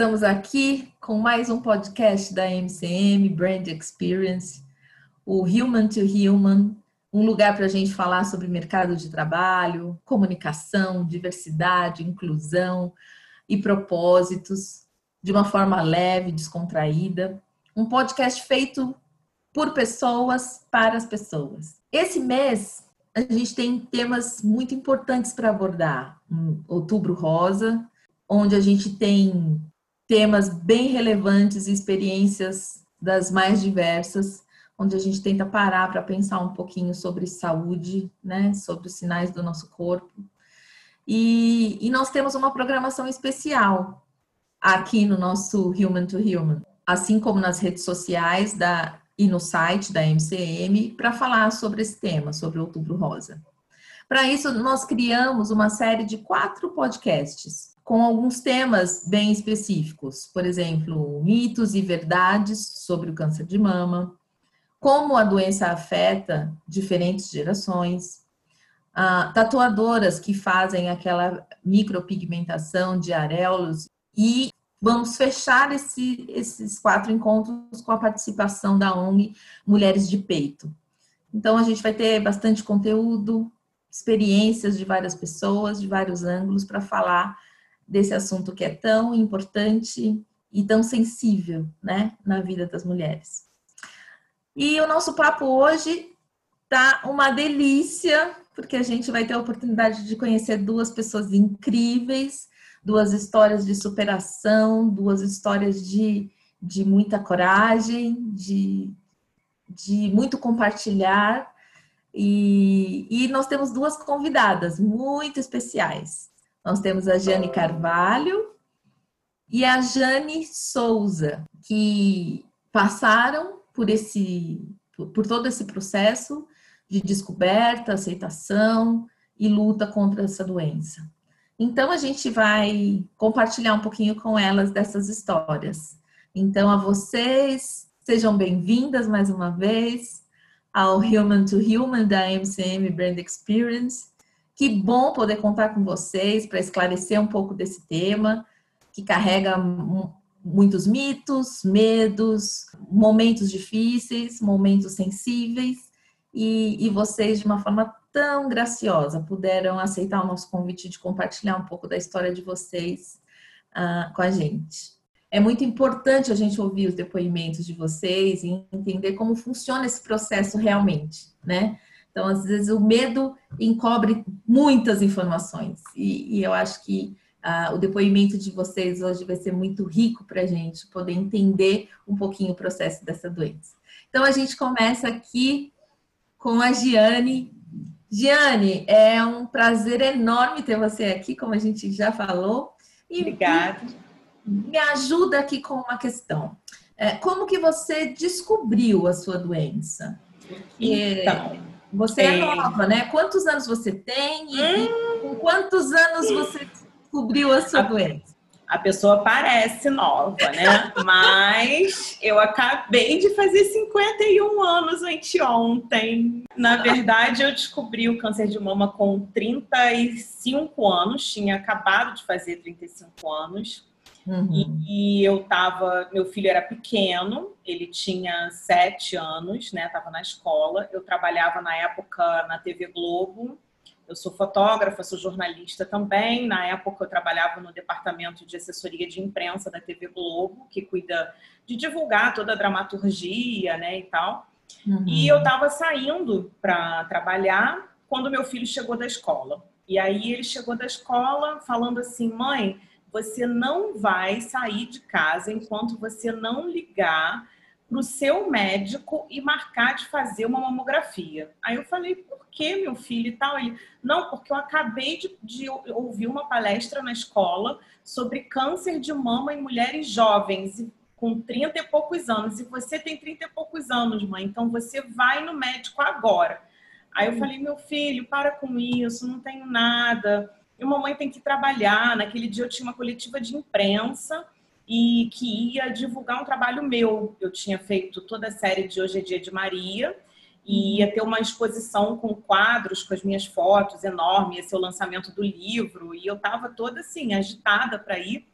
Estamos aqui com mais um podcast da MCM Brand Experience, o Human to Human, um lugar para a gente falar sobre mercado de trabalho, comunicação, diversidade, inclusão e propósitos de uma forma leve, descontraída. Um podcast feito por pessoas para as pessoas. Esse mês a gente tem temas muito importantes para abordar. Outubro Rosa, onde a gente tem temas bem relevantes e experiências das mais diversas, onde a gente tenta parar para pensar um pouquinho sobre saúde, né, sobre os sinais do nosso corpo. E, e nós temos uma programação especial aqui no nosso Human to Human, assim como nas redes sociais da, e no site da MCM, para falar sobre esse tema, sobre Outubro Rosa. Para isso, nós criamos uma série de quatro podcasts com alguns temas bem específicos, por exemplo, mitos e verdades sobre o câncer de mama, como a doença afeta diferentes gerações, ah, tatuadoras que fazem aquela micropigmentação de areolos e vamos fechar esse, esses quatro encontros com a participação da ONG Mulheres de Peito. Então a gente vai ter bastante conteúdo, experiências de várias pessoas, de vários ângulos para falar desse assunto que é tão importante e tão sensível, né, na vida das mulheres. E o nosso papo hoje tá uma delícia, porque a gente vai ter a oportunidade de conhecer duas pessoas incríveis, duas histórias de superação, duas histórias de, de muita coragem, de, de muito compartilhar. E, e nós temos duas convidadas muito especiais. Nós temos a Jane Carvalho e a Jane Souza, que passaram por esse por todo esse processo de descoberta, aceitação e luta contra essa doença. Então a gente vai compartilhar um pouquinho com elas dessas histórias. Então a vocês, sejam bem-vindas mais uma vez ao Human to Human da MCM Brand Experience. Que bom poder contar com vocês para esclarecer um pouco desse tema, que carrega muitos mitos, medos, momentos difíceis, momentos sensíveis, e, e, vocês, de uma forma tão graciosa, puderam aceitar o nosso convite de compartilhar um pouco da história de vocês uh, com a gente. É muito importante a gente ouvir os depoimentos de vocês e entender como funciona esse processo realmente, né? Então, às vezes, o medo encobre muitas informações. E, e eu acho que uh, o depoimento de vocês hoje vai ser muito rico para a gente poder entender um pouquinho o processo dessa doença. Então, a gente começa aqui com a Giane. Giane, é um prazer enorme ter você aqui, como a gente já falou. E Obrigada. Me ajuda aqui com uma questão. É, como que você descobriu a sua doença? Porque... Então, você é, é nova, né? Quantos anos você tem e, hum. com quantos anos você descobriu a sua a, doença? A pessoa parece nova, né? Mas eu acabei de fazer 51 anos anteontem. Na verdade, eu descobri o câncer de mama com 35 anos, tinha acabado de fazer 35 anos. Uhum. E, e, eu tava, meu filho era pequeno, ele tinha sete anos, né? Tava na escola. Eu trabalhava na época na TV Globo. Eu sou fotógrafa, sou jornalista também. Na época eu trabalhava no departamento de assessoria de imprensa da TV Globo, que cuida de divulgar toda a dramaturgia, né, e tal. Uhum. E eu tava saindo para trabalhar quando meu filho chegou da escola. E aí ele chegou da escola falando assim: "Mãe, você não vai sair de casa enquanto você não ligar para o seu médico e marcar de fazer uma mamografia. Aí eu falei, por que, meu filho e tal? Ele, não, porque eu acabei de, de, ouvir uma palestra na escola sobre câncer de mama em mulheres jovens, com 30 e poucos anos. E você tem 30 e poucos anos, mãe, então você vai no médico agora. Aí eu falei, meu filho, para com isso, não tenho nada e uma mãe tem que trabalhar. Naquele dia eu tinha uma coletiva de imprensa e que ia divulgar um trabalho meu. Eu tinha feito toda a série de Hoje é Dia de Maria e ia ter uma exposição com quadros, com as minhas fotos enorme, esse é o lançamento do livro e eu estava toda assim agitada para ir.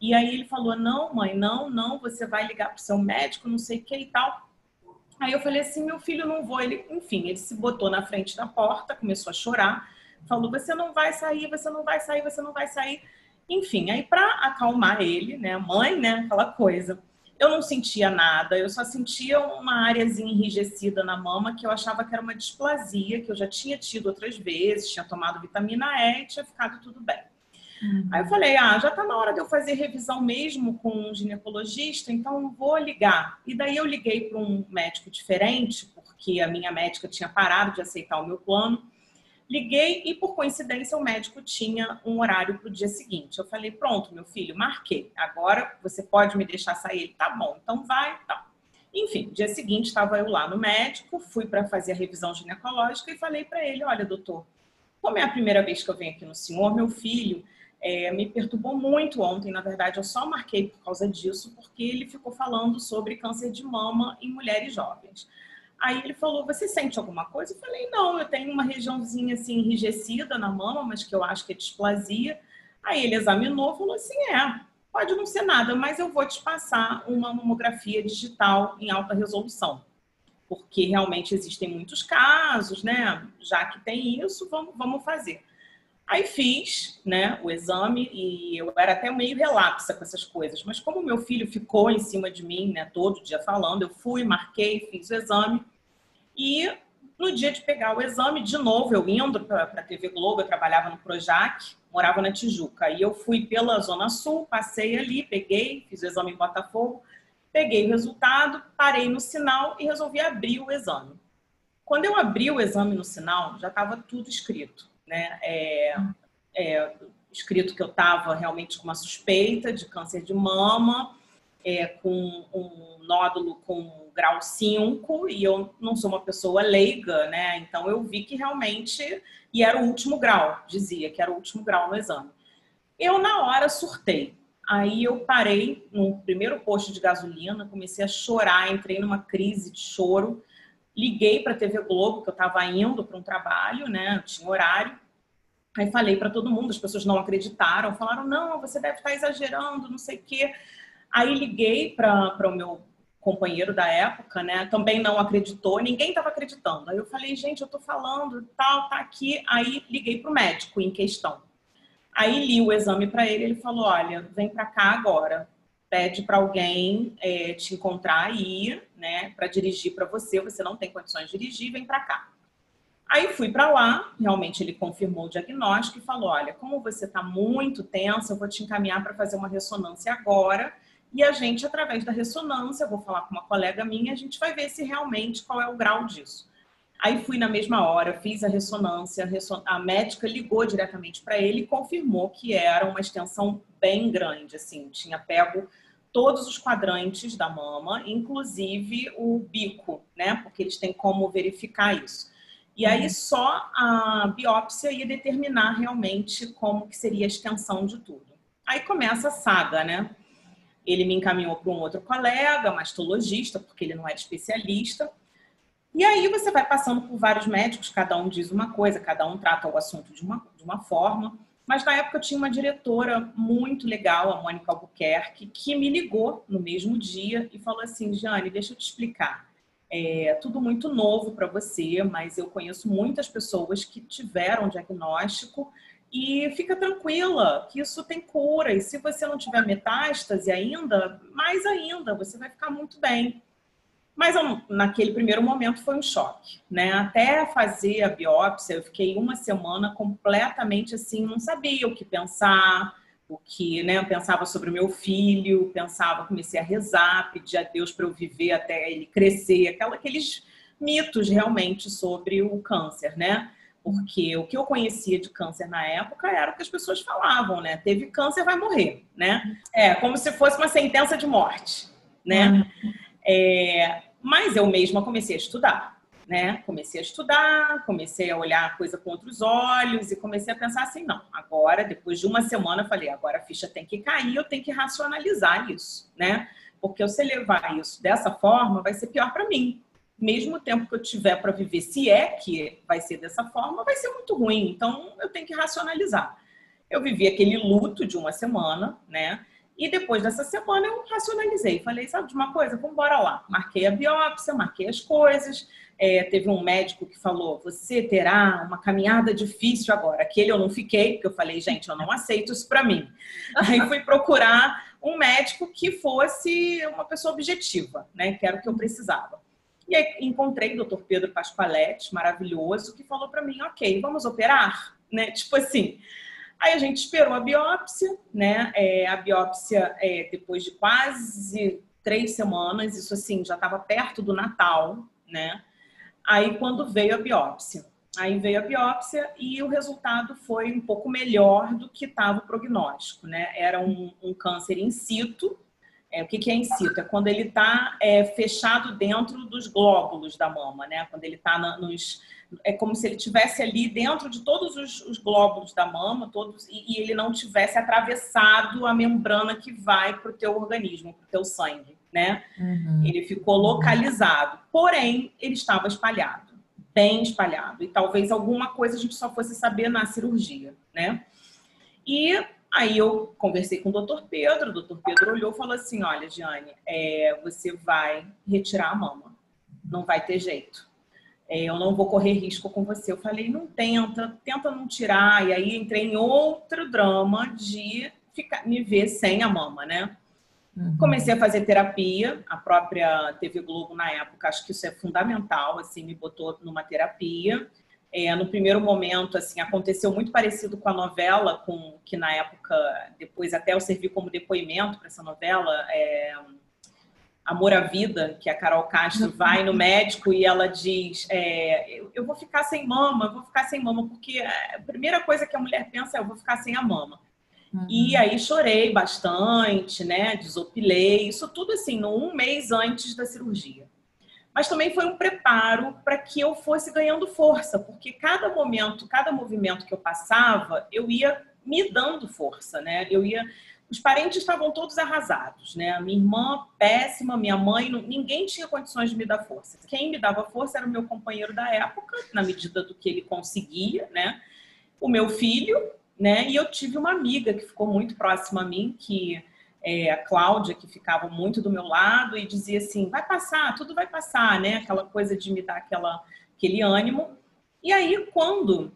E aí ele falou: Não, mãe, não, não, você vai ligar para o seu médico, não sei o que e tal. Aí eu falei assim: Meu filho, não vou. Ele, enfim, ele se botou na frente da porta, começou a chorar, falou: Você não vai sair, você não vai sair, você não vai sair. Enfim, aí para acalmar ele, né, mãe, né, aquela coisa. Eu não sentia nada, eu só sentia uma áreazinha enrijecida na mama que eu achava que era uma displasia, que eu já tinha tido outras vezes, tinha tomado vitamina E e tinha ficado tudo bem. Uhum. Aí eu falei, ah, já tá na hora de eu fazer revisão mesmo com um ginecologista, então vou ligar. E daí eu liguei para um médico diferente, porque a minha médica tinha parado de aceitar o meu plano. Liguei e, por coincidência, o médico tinha um horário para o dia seguinte. Eu falei, pronto, meu filho, marquei. Agora você pode me deixar sair? Ele, tá bom, então vai, tá. Enfim, dia seguinte estava eu lá no médico, fui para fazer a revisão ginecológica e falei para ele, olha, doutor, como é a primeira vez que eu venho aqui no senhor, meu filho é, me perturbou muito ontem. Na verdade, eu só marquei por causa disso, porque ele ficou falando sobre câncer de mama em mulheres jovens. Aí ele falou: Você sente alguma coisa? Eu falei: Não, eu tenho uma regiãozinha assim enrijecida na mama, mas que eu acho que é displasia. Aí ele examinou e falou assim: É, pode não ser nada, mas eu vou te passar uma mamografia digital em alta resolução. Porque realmente existem muitos casos, né? Já que tem isso, vamos, vamos fazer. Aí fiz, né, o exame e eu era até meio relapsa com essas coisas, mas como meu filho ficou em cima de mim, né, todo dia falando, eu fui, marquei, fiz o exame. E no dia de pegar o exame, de novo, eu indo para a TV Globo, eu trabalhava no Projac, morava na Tijuca, e eu fui pela Zona Sul, passei ali, peguei, fiz o exame em Botafogo, peguei o resultado, parei no sinal e resolvi abrir o exame. Quando eu abri o exame no sinal, já estava tudo escrito né? É, é, escrito que eu estava realmente com uma suspeita de câncer de mama, é, com um nódulo com grau 5, e eu não sou uma pessoa leiga, né? Então eu vi que realmente, e era o último grau, dizia que era o último grau no exame. Eu, na hora, surtei. Aí eu parei no primeiro posto de gasolina, comecei a chorar, entrei numa crise de choro liguei para a TV Globo, que eu estava indo para um trabalho, né? Tinha horário. Aí falei para todo mundo, as pessoas não acreditaram, falaram: não, você deve estar tá exagerando, não sei o quê. Aí liguei para o meu companheiro da época, né? Também não acreditou, ninguém estava acreditando. Aí eu falei: gente, eu estou falando, tal, tá aqui. Aí liguei para o médico em questão. Aí li o exame para ele, ele falou: olha, vem para cá agora pede para alguém é, te encontrar aí, né, para dirigir para você, você não tem condições de dirigir, vem para cá. Aí fui para lá, realmente ele confirmou o diagnóstico e falou: olha, como você está muito tensa, eu vou te encaminhar para fazer uma ressonância agora. E a gente, através da ressonância, vou falar com uma colega minha, a gente vai ver se realmente qual é o grau disso. Aí fui na mesma hora, fiz a ressonância, a médica ligou diretamente para ele e confirmou que era uma extensão bem grande, assim, tinha pego todos os quadrantes da mama, inclusive o bico, né? Porque eles têm como verificar isso. E aí uhum. só a biópsia ia determinar realmente como que seria a extensão de tudo. Aí começa a saga, né? Ele me encaminhou para um outro colega, mastologista, porque ele não era especialista. E aí você vai passando por vários médicos, cada um diz uma coisa, cada um trata o assunto de uma, de uma forma. Mas na época eu tinha uma diretora muito legal, a Mônica Albuquerque, que me ligou no mesmo dia e falou assim: Jane, deixa eu te explicar. É tudo muito novo para você, mas eu conheço muitas pessoas que tiveram diagnóstico e fica tranquila que isso tem cura. E se você não tiver metástase ainda, mais ainda, você vai ficar muito bem. Mas naquele primeiro momento foi um choque, né? Até fazer a biópsia, eu fiquei uma semana completamente assim, não sabia o que pensar, o que, né? Eu pensava sobre o meu filho, pensava, comecei a rezar, pedir a Deus para eu viver até ele crescer, aquela, aqueles mitos realmente sobre o câncer, né? Porque o que eu conhecia de câncer na época era o que as pessoas falavam, né? Teve câncer, vai morrer, né? É como se fosse uma sentença de morte, né? Uhum. É, mas eu mesma comecei a estudar, né? Comecei a estudar, comecei a olhar a coisa com outros olhos e comecei a pensar assim, não, agora, depois de uma semana, falei, agora a ficha tem que cair, eu tenho que racionalizar isso, né? Porque se levar isso dessa forma, vai ser pior para mim. Mesmo tempo que eu tiver para viver, se é que vai ser dessa forma, vai ser muito ruim. Então, eu tenho que racionalizar. Eu vivi aquele luto de uma semana, né? E depois dessa semana eu racionalizei. Falei, sabe de uma coisa? Vamos embora lá. Marquei a biópsia, marquei as coisas. É, teve um médico que falou: você terá uma caminhada difícil agora. Aquele eu não fiquei, porque eu falei, gente, eu não aceito isso para mim. Aí fui procurar um médico que fosse uma pessoa objetiva, né? Que era o que eu precisava. E aí encontrei o Dr. Pedro Pasqualetti, maravilhoso, que falou para mim: ok, vamos operar? Né? Tipo assim. Aí a gente esperou a biópsia, né? É, a biópsia, é, depois de quase três semanas, isso assim, já estava perto do Natal, né? Aí quando veio a biópsia. Aí veio a biópsia e o resultado foi um pouco melhor do que estava o prognóstico, né? Era um, um câncer in situ. É, o que, que é in situ? É quando ele está é, fechado dentro dos glóbulos da mama, né? Quando ele está nos é como se ele tivesse ali dentro de todos os, os glóbulos da mama, todos e, e, ele não tivesse atravessado a membrana que vai para o teu organismo, para o teu sangue, né? Uhum. Ele ficou localizado, porém ele estava espalhado, bem espalhado e talvez alguma coisa a gente só fosse saber na cirurgia, né? E aí eu conversei com o doutor Pedro, o doutor Pedro olhou e falou assim, olha, Giane, é, você vai retirar a mama, não vai ter jeito eu não vou correr risco com você. Eu falei, não tenta, tenta não tirar. E aí entrei em outro drama de ficar, me ver sem a mama, né? Uhum. Comecei a fazer terapia, a própria TV Globo na época, acho que isso é fundamental, assim, me botou numa terapia. É, no primeiro momento, assim, aconteceu muito parecido com a novela, com que na época, depois até eu servi como depoimento para essa novela, é, Amor à Vida, que a Carol Castro vai no médico e ela diz: é, eu, vou ficar sem mama, eu vou ficar sem mama, porque a primeira coisa que a mulher pensa é: eu vou ficar sem a mama. Uhum. E aí chorei bastante, né? Desopilei, isso tudo assim, no um mês antes da cirurgia. Mas também foi um preparo para que eu fosse ganhando força, porque cada momento, cada movimento que eu passava, eu ia me dando força, né? Eu ia os parentes estavam todos arrasados, né? Minha irmã, péssima, minha mãe, ninguém tinha condições de me dar força. Quem me dava força era o meu companheiro da época, na medida do que ele conseguia, né? O meu filho, né? E eu tive uma amiga que ficou muito próxima a mim, que é a Cláudia, que ficava muito do meu lado e dizia assim: vai passar, tudo vai passar, né? Aquela coisa de me dar aquela, aquele ânimo. E aí, quando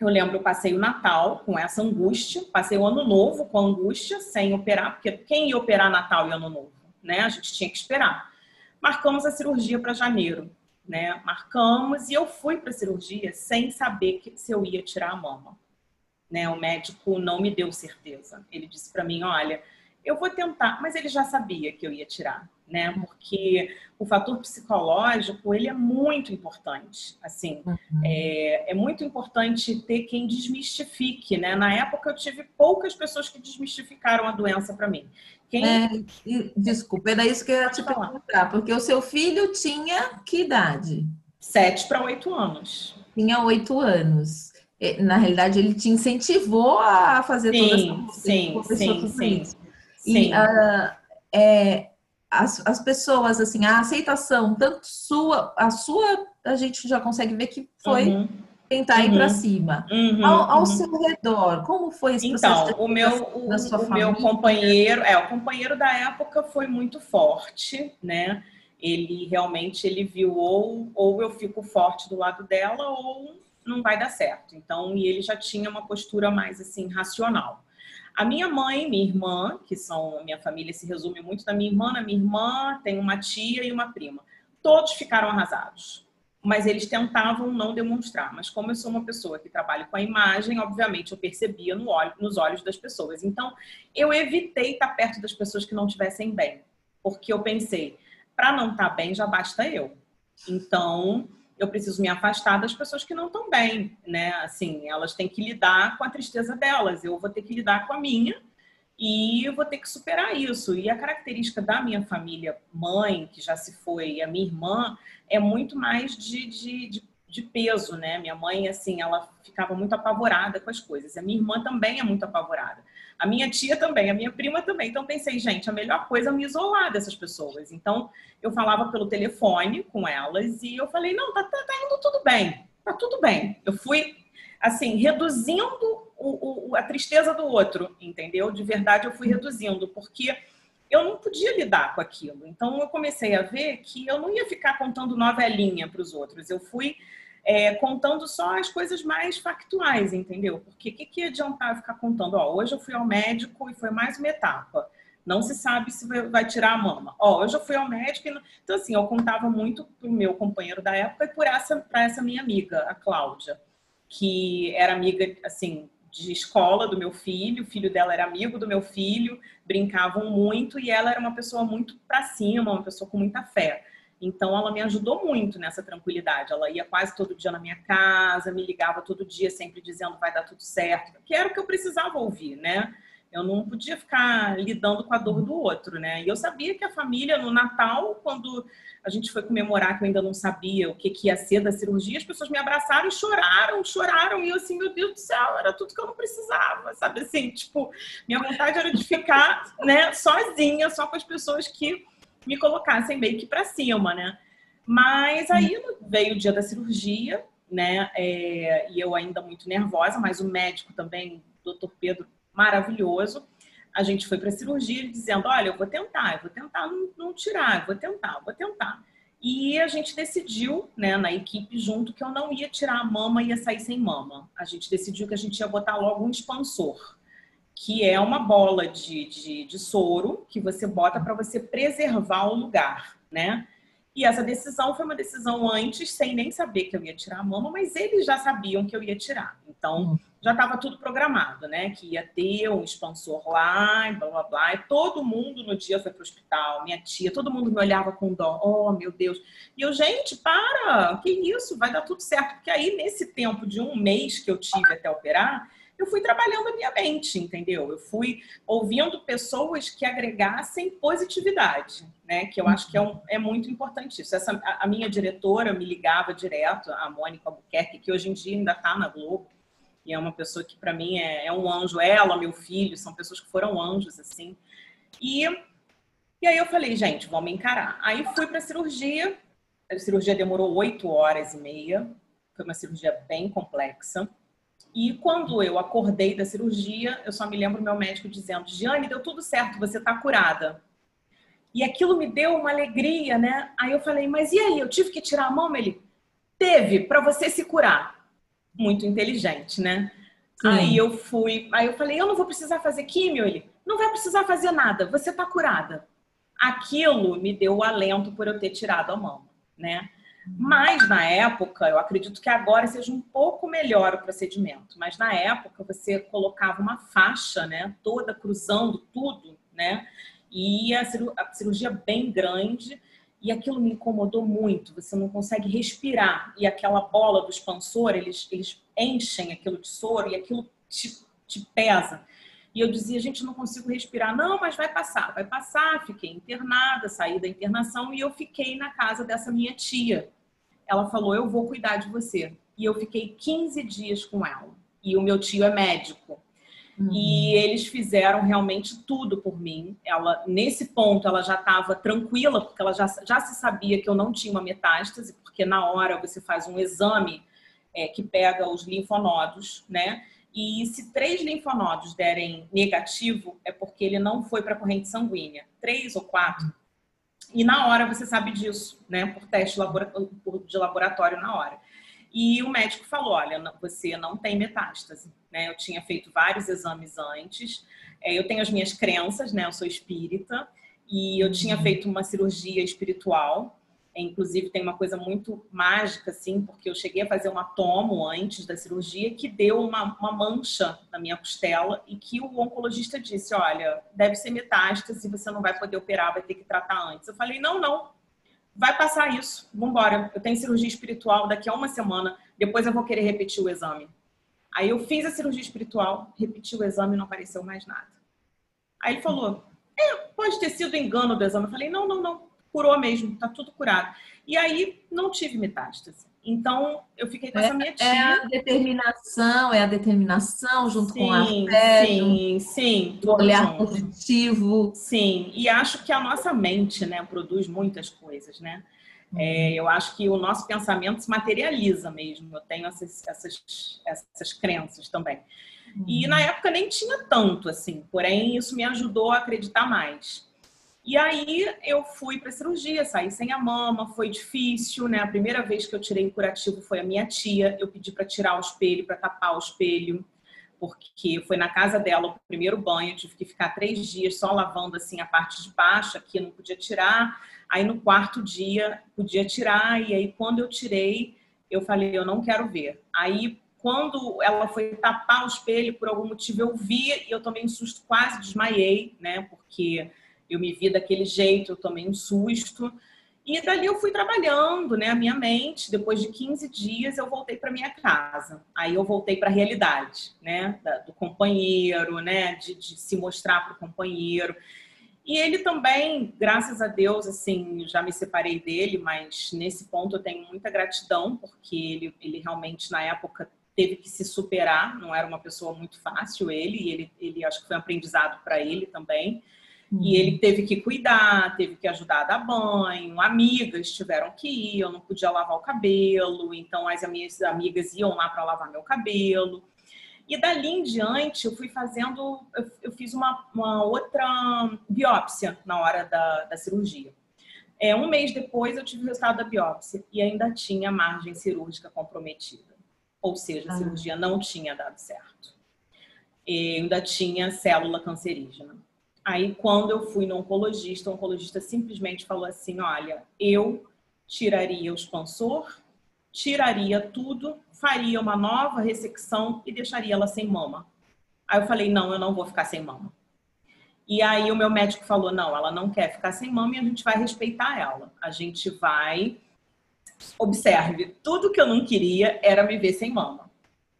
eu lembro, eu passei o Natal com essa angústia, passei o Ano Novo com angústia, sem operar, porque quem ia operar Natal e Ano Novo? Né? A gente tinha que esperar. Marcamos a cirurgia para janeiro, né? Marcamos e eu fui para a cirurgia sem saber que, se eu ia tirar a mama. Né? O médico não me deu certeza. Ele disse para mim: olha, eu vou tentar, mas ele já sabia que eu ia tirar, né? Porque o fator psicológico ele é muito importante. Assim, uhum. é, é, muito importante ter quem desmistifique, né? Na época eu tive poucas pessoas que desmistificaram a doença para mim. Quem... É, desculpa, era isso que eu ia te perguntar, porque o seu filho tinha que idade? Sete para oito anos. Tinha oito anos. Na realidade, ele te incentivou a fazer sim, toda essa sim, sim, sim, sim. E uh, é, as, as pessoas, assim, a aceitação, tanto sua, a sua, a gente já consegue ver que foi uhum. tentar ir para uhum. cima. Uhum. Ao, ao uhum. seu redor, como foi esse então, processo? Então, o meu, o, o meu companheiro, é, o companheiro da época foi muito forte, né? Ele realmente ele viu ou, ou eu fico forte do lado dela ou não vai dar certo. Então, e ele já tinha uma postura mais assim racional. A minha mãe, minha irmã, que são minha família se resume muito na minha irmã, na minha irmã tem uma tia e uma prima. Todos ficaram arrasados, mas eles tentavam não demonstrar. Mas como eu sou uma pessoa que trabalha com a imagem, obviamente eu percebia no olho, nos olhos das pessoas. Então eu evitei estar perto das pessoas que não estivessem bem, porque eu pensei, para não estar bem já basta eu. Então eu preciso me afastar das pessoas que não estão bem, né? Assim, elas têm que lidar com a tristeza delas, eu vou ter que lidar com a minha e eu vou ter que superar isso. E a característica da minha família, mãe, que já se foi, e a minha irmã, é muito mais de, de, de, de peso, né? Minha mãe, assim, ela ficava muito apavorada com as coisas. A minha irmã também é muito apavorada. A minha tia também, a minha prima também. Então pensei, gente, a melhor coisa é me isolar dessas pessoas. Então eu falava pelo telefone com elas e eu falei, não, tá, tá, tá indo tudo bem, tá tudo bem. Eu fui, assim, reduzindo o, o, a tristeza do outro, entendeu? De verdade, eu fui reduzindo, porque eu não podia lidar com aquilo. Então, eu comecei a ver que eu não ia ficar contando novelinha para os outros. Eu fui é, contando só as coisas mais factuais, entendeu? Porque o que, que adiantava ficar contando? Ó, hoje eu fui ao médico e foi mais uma etapa. Não se sabe se vai tirar a mama. Ó, hoje eu fui ao médico e não... Então, assim, eu contava muito pro meu companheiro da época e por essa, para essa minha amiga, a Cláudia, que era amiga, assim, de escola do meu filho, o filho dela era amigo do meu filho, brincavam muito e ela era uma pessoa muito para cima, uma pessoa com muita fé. Então ela me ajudou muito nessa tranquilidade. Ela ia quase todo dia na minha casa, me ligava todo dia sempre dizendo vai dar tudo certo, que era o que eu precisava ouvir, né? Eu não podia ficar lidando com a dor do outro, né? E eu sabia que a família no Natal, quando a gente foi comemorar, que eu ainda não sabia o que, que ia ser da cirurgia, as pessoas me abraçaram e choraram, choraram. E eu assim, meu Deus do céu, era tudo que eu não precisava, sabe? Assim, tipo, minha vontade era de ficar, né, sozinha, só com as pessoas que me colocassem meio que para cima, né? Mas aí veio o dia da cirurgia, né? É, e eu ainda muito nervosa, mas o médico também, doutor Pedro, maravilhoso. A gente foi para a cirurgia dizendo: olha, eu vou tentar, eu vou tentar não, não tirar, eu vou tentar, eu vou tentar. E a gente decidiu, né, na equipe junto, que eu não ia tirar a mama e ia sair sem mama. A gente decidiu que a gente ia botar logo um expansor, que é uma bola de, de, de soro que você bota para você preservar o lugar, né? E essa decisão foi uma decisão antes, sem nem saber que eu ia tirar a mama, mas eles já sabiam que eu ia tirar. Então, hum. já estava tudo programado, né? Que ia ter um expansor lá, e blá blá blá. E todo mundo no dia foi para o hospital, minha tia, todo mundo me olhava com dó. Oh, meu Deus. E eu, gente, para! Que isso? Vai dar tudo certo. Porque aí, nesse tempo de um mês que eu tive até operar, eu fui trabalhando a minha mente, entendeu? Eu fui ouvindo pessoas que agregassem positividade, né? Que eu acho que é, um, é muito importante isso. Essa, a, a, minha diretora me ligava direto, a Mônica Albuquerque, que hoje em dia ainda está na Globo, e é uma pessoa que para mim é, é, um anjo. Ela, meu filho, são pessoas que foram anjos, assim. E, e aí eu falei, gente, vamos encarar. Aí fui para a cirurgia. A cirurgia demorou oito horas e meia. Foi uma cirurgia bem complexa. E quando eu acordei da cirurgia, eu só me lembro meu médico dizendo: Giane, deu tudo certo, você está curada. E aquilo me deu uma alegria, né? Aí eu falei: Mas e aí? Eu tive que tirar a mão? Ele teve para você se curar. Muito inteligente, né? Sim. Aí eu fui, aí eu falei: Eu não vou precisar fazer químio. Ele: Não vai precisar fazer nada, você está curada. Aquilo me deu o alento por eu ter tirado a mão, né? Mas na época, eu acredito que agora seja um pouco melhor o procedimento, mas na época você colocava uma faixa, né, toda cruzando tudo, né? E a cirurgia bem grande, e aquilo me incomodou muito. Você não consegue respirar, e aquela bola do expansor, eles, eles enchem aquilo de soro e aquilo te, te pesa. E eu dizia, gente, não consigo respirar. Não, mas vai passar, vai passar. Fiquei internada, saí da internação e eu fiquei na casa dessa minha tia. Ela falou, eu vou cuidar de você. E eu fiquei 15 dias com ela. E o meu tio é médico. Uhum. E eles fizeram realmente tudo por mim. Ela, nesse ponto, ela já estava tranquila, porque ela já, já se sabia que eu não tinha uma metástase, porque na hora você faz um exame é, que pega os linfonodos, né? E se três linfonodos derem negativo, é porque ele não foi para a corrente sanguínea. Três ou quatro. E na hora você sabe disso, né? Por teste de laboratório na hora. E o médico falou: olha, você não tem metástase. Né? Eu tinha feito vários exames antes. É, eu tenho as minhas crenças, né? Eu sou espírita. E eu tinha feito uma cirurgia espiritual Inclusive, tem uma coisa muito mágica, assim, porque eu cheguei a fazer uma tomo antes da cirurgia que deu uma, uma mancha na minha costela e que o oncologista disse: Olha, deve ser metástase, você não vai poder operar, vai ter que tratar antes. Eu falei: Não, não, vai passar isso, vamos embora. Eu tenho cirurgia espiritual daqui a uma semana, depois eu vou querer repetir o exame. Aí eu fiz a cirurgia espiritual, repeti o exame e não apareceu mais nada. Aí ele falou: é, pode ter sido engano do exame. Eu falei: Não, não, não curou mesmo, tá tudo curado. E aí não tive metástase. Então eu fiquei com é, essa minha tia. É a determinação, é a determinação junto sim, com a fé. Sim, sim. O olhar junto. positivo. Sim, e acho que a nossa mente, né, produz muitas coisas, né? É, eu acho que o nosso pensamento se materializa mesmo. Eu tenho essas, essas, essas crenças também. E na época nem tinha tanto assim, porém isso me ajudou a acreditar mais. E aí eu fui para cirurgia, saí sem a mama, foi difícil, né? A primeira vez que eu tirei o curativo foi a minha tia. Eu pedi para tirar o espelho, para tapar o espelho, porque foi na casa dela o primeiro banho. Eu tive que ficar três dias só lavando assim a parte de baixo, aqui não podia tirar. Aí no quarto dia podia tirar e aí quando eu tirei eu falei eu não quero ver. Aí quando ela foi tapar o espelho por algum motivo eu vi e eu tomei um susto, quase desmaiei, né? Porque eu me vi daquele jeito, eu tomei um susto. E dali eu fui trabalhando, né, a minha mente. Depois de 15 dias eu voltei para minha casa. Aí eu voltei para a realidade, né, do companheiro, né, de, de se mostrar para o companheiro. E ele também, graças a Deus, assim, já me separei dele, mas nesse ponto eu tenho muita gratidão, porque ele, ele realmente, na época, teve que se superar, não era uma pessoa muito fácil ele, e ele, ele acho que foi um aprendizado para ele também. E ele teve que cuidar, teve que ajudar a dar banho, amigas tiveram que ir, eu não podia lavar o cabelo, então as minhas amigas iam lá para lavar meu cabelo. E dali em diante eu fui fazendo, eu fiz uma, uma outra biópsia na hora da, da cirurgia. É, um mês depois eu tive o resultado da biópsia e ainda tinha margem cirúrgica comprometida. Ou seja, a ah. cirurgia não tinha dado certo. E ainda tinha célula cancerígena. Aí, quando eu fui no oncologista, o oncologista simplesmente falou assim: olha, eu tiraria o expansor, tiraria tudo, faria uma nova ressecção e deixaria ela sem mama. Aí eu falei: não, eu não vou ficar sem mama. E aí o meu médico falou: não, ela não quer ficar sem mama e a gente vai respeitar ela. A gente vai. Observe, tudo que eu não queria era me ver sem mama.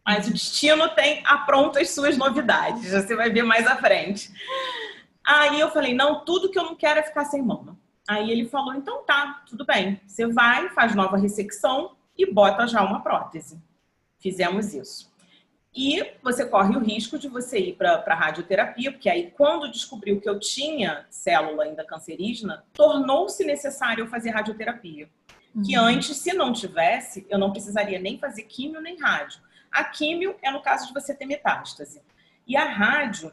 Mas o destino tem apronta as suas novidades. Você vai ver mais à frente. Aí eu falei, não, tudo que eu não quero é ficar sem mama. Aí ele falou, então tá, tudo bem. Você vai, faz nova ressecção e bota já uma prótese. Fizemos isso. E você corre o risco de você ir para a radioterapia, porque aí quando descobriu que eu tinha célula ainda cancerígena, tornou-se necessário eu fazer radioterapia. Uhum. Que antes, se não tivesse, eu não precisaria nem fazer químio nem rádio. A químio é no caso de você ter metástase. E a rádio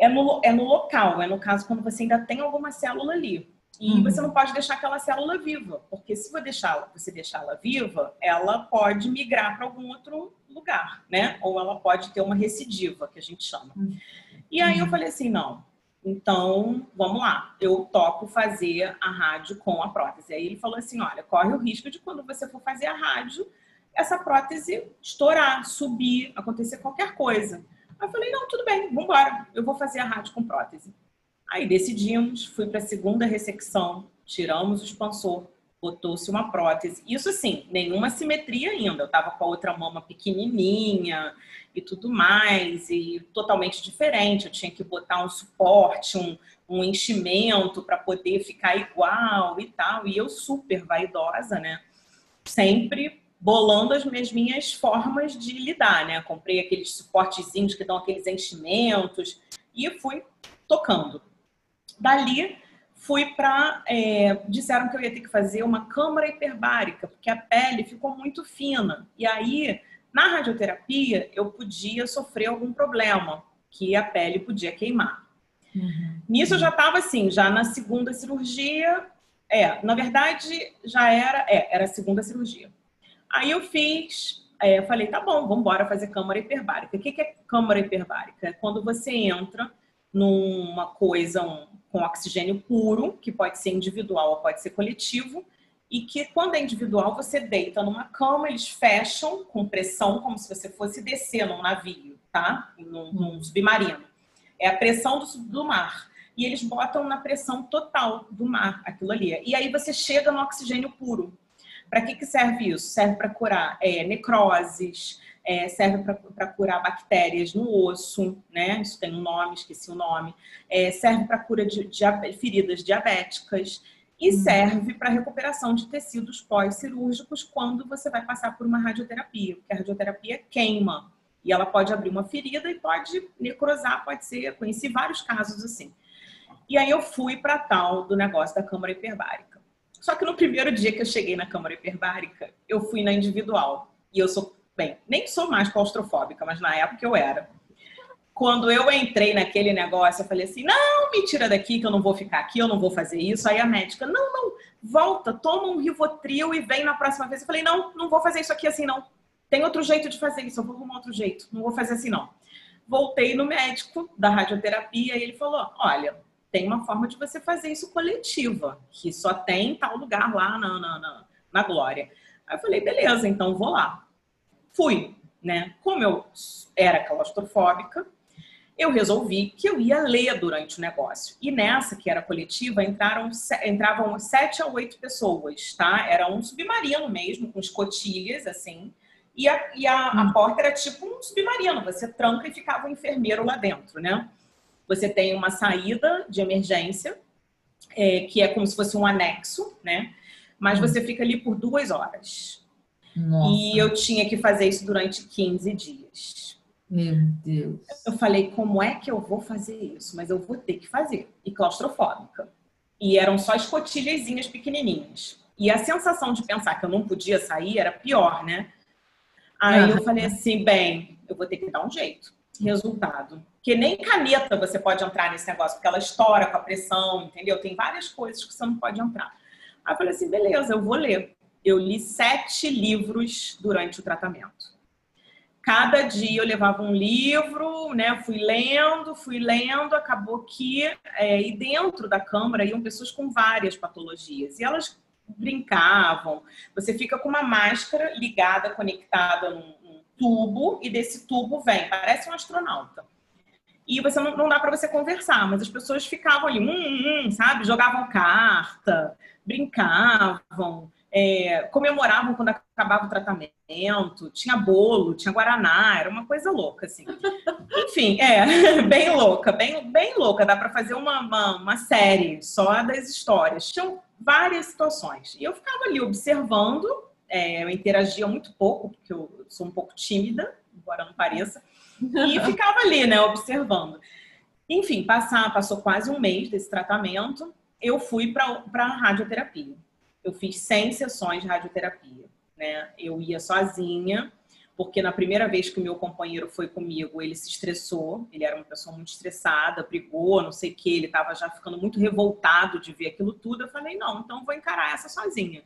é no, é no local, é no caso quando você ainda tem alguma célula ali. E uhum. você não pode deixar aquela célula viva, porque se você ela viva, ela pode migrar para algum outro lugar, né? Ou ela pode ter uma recidiva, que a gente chama. Uhum. E aí eu falei assim, não, então vamos lá, eu topo fazer a rádio com a prótese. Aí ele falou assim, olha, corre o risco de quando você for fazer a rádio, essa prótese estourar, subir, acontecer qualquer coisa. Aí eu falei, não, tudo bem, vamos embora. Eu vou fazer a rádio com prótese. Aí decidimos, fui para a segunda ressecção, tiramos o expansor, botou-se uma prótese. Isso assim, nenhuma simetria ainda. Eu estava com a outra mama pequenininha e tudo mais, e totalmente diferente. Eu tinha que botar um suporte, um, um enchimento para poder ficar igual e tal. E eu super vaidosa, né? Sempre bolando as minhas, minhas formas de lidar, né? Comprei aqueles suportezinhos que dão aqueles enchimentos e fui tocando. Dali fui para é, disseram que eu ia ter que fazer uma câmara hiperbárica porque a pele ficou muito fina e aí na radioterapia eu podia sofrer algum problema que a pele podia queimar. Uhum. Nisso eu já estava assim, já na segunda cirurgia, é, na verdade já era, é, era a segunda cirurgia. Aí eu fiz, é, eu falei, tá bom, vamos embora fazer câmara hiperbárica. O que é câmara hiperbárica? É quando você entra numa coisa um, com oxigênio puro, que pode ser individual ou pode ser coletivo, e que quando é individual você deita numa cama, eles fecham com pressão, como se você fosse descer num navio, tá? Num, num submarino. É a pressão do, do mar. E eles botam na pressão total do mar, aquilo ali. E aí você chega no oxigênio puro. Para que, que serve isso? Serve para curar é, necroses, é, serve para curar bactérias no osso, né? Isso tem um nome, esqueci o nome. É, serve para cura de, de, feridas diabéticas e uhum. serve para recuperação de tecidos pós-cirúrgicos quando você vai passar por uma radioterapia, porque a radioterapia queima e ela pode abrir uma ferida e pode necrosar, pode ser, conheci vários casos assim. E aí eu fui para tal do negócio da câmara hiperbárica. Só que no primeiro dia que eu cheguei na câmara hiperbárica, eu fui na individual. E eu sou, bem, nem sou mais claustrofóbica, mas na época eu era. Quando eu entrei naquele negócio, eu falei assim: não, me tira daqui que eu não vou ficar aqui, eu não vou fazer isso. Aí a médica: não, não, volta, toma um Rivotril e vem na próxima vez. Eu falei: não, não vou fazer isso aqui assim, não. Tem outro jeito de fazer isso, eu vou arrumar outro jeito, não vou fazer assim, não. Voltei no médico da radioterapia e ele falou: olha, tem uma forma de você fazer isso coletiva, que só tem tal lugar lá na, na, na, na Glória. Aí eu falei, beleza, então vou lá. Fui, né? Como eu era claustrofóbica, eu resolvi que eu ia ler durante o negócio. E nessa, que era coletiva, entraram, entravam sete a oito pessoas, tá? Era um submarino mesmo, com escotilhas, assim. E a, e a, a hum. porta era tipo um submarino, você tranca e ficava o um enfermeiro lá dentro, né? Você tem uma saída de emergência, é, que é como se fosse um anexo, né? Mas hum. você fica ali por duas horas. Nossa. E eu tinha que fazer isso durante 15 dias. Meu Deus. Eu falei, como é que eu vou fazer isso? Mas eu vou ter que fazer. E claustrofóbica. E eram só escotilhazinhas pequenininhas. E a sensação de pensar que eu não podia sair era pior, né? Aí eu falei assim, bem, eu vou ter que dar um jeito. Resultado. Que nem caneta você pode entrar nesse negócio, porque ela estoura com a pressão, entendeu? Tem várias coisas que você não pode entrar. Aí eu falei assim, beleza, eu vou ler. Eu li sete livros durante o tratamento. Cada dia eu levava um livro, né? Fui lendo, fui lendo, acabou que é, e dentro da câmara iam pessoas com várias patologias e elas brincavam. Você fica com uma máscara ligada, conectada num, num tubo e desse tubo vem, parece um astronauta e você não, não dá para você conversar, mas as pessoas ficavam ali, hum, hum, hum, sabe? Jogavam carta, brincavam, é, comemoravam quando acabava o tratamento, tinha bolo, tinha guaraná, era uma coisa louca, assim. Enfim, é, bem louca, bem, bem louca. Dá para fazer uma, uma, uma, série só das histórias. Tinham várias situações. E eu ficava ali observando, é, eu interagia muito pouco, porque eu sou um pouco tímida, embora não pareça. E ficava ali, né, observando. Enfim, passar, passou quase um mês desse tratamento, eu fui para a radioterapia. Eu fiz 100 sessões de radioterapia, né? Eu ia sozinha, porque na primeira vez que o meu companheiro foi comigo, ele se estressou, ele era uma pessoa muito estressada, brigou, não sei o que, ele estava já ficando muito revoltado de ver aquilo tudo. Eu falei, não, então vou encarar essa sozinha.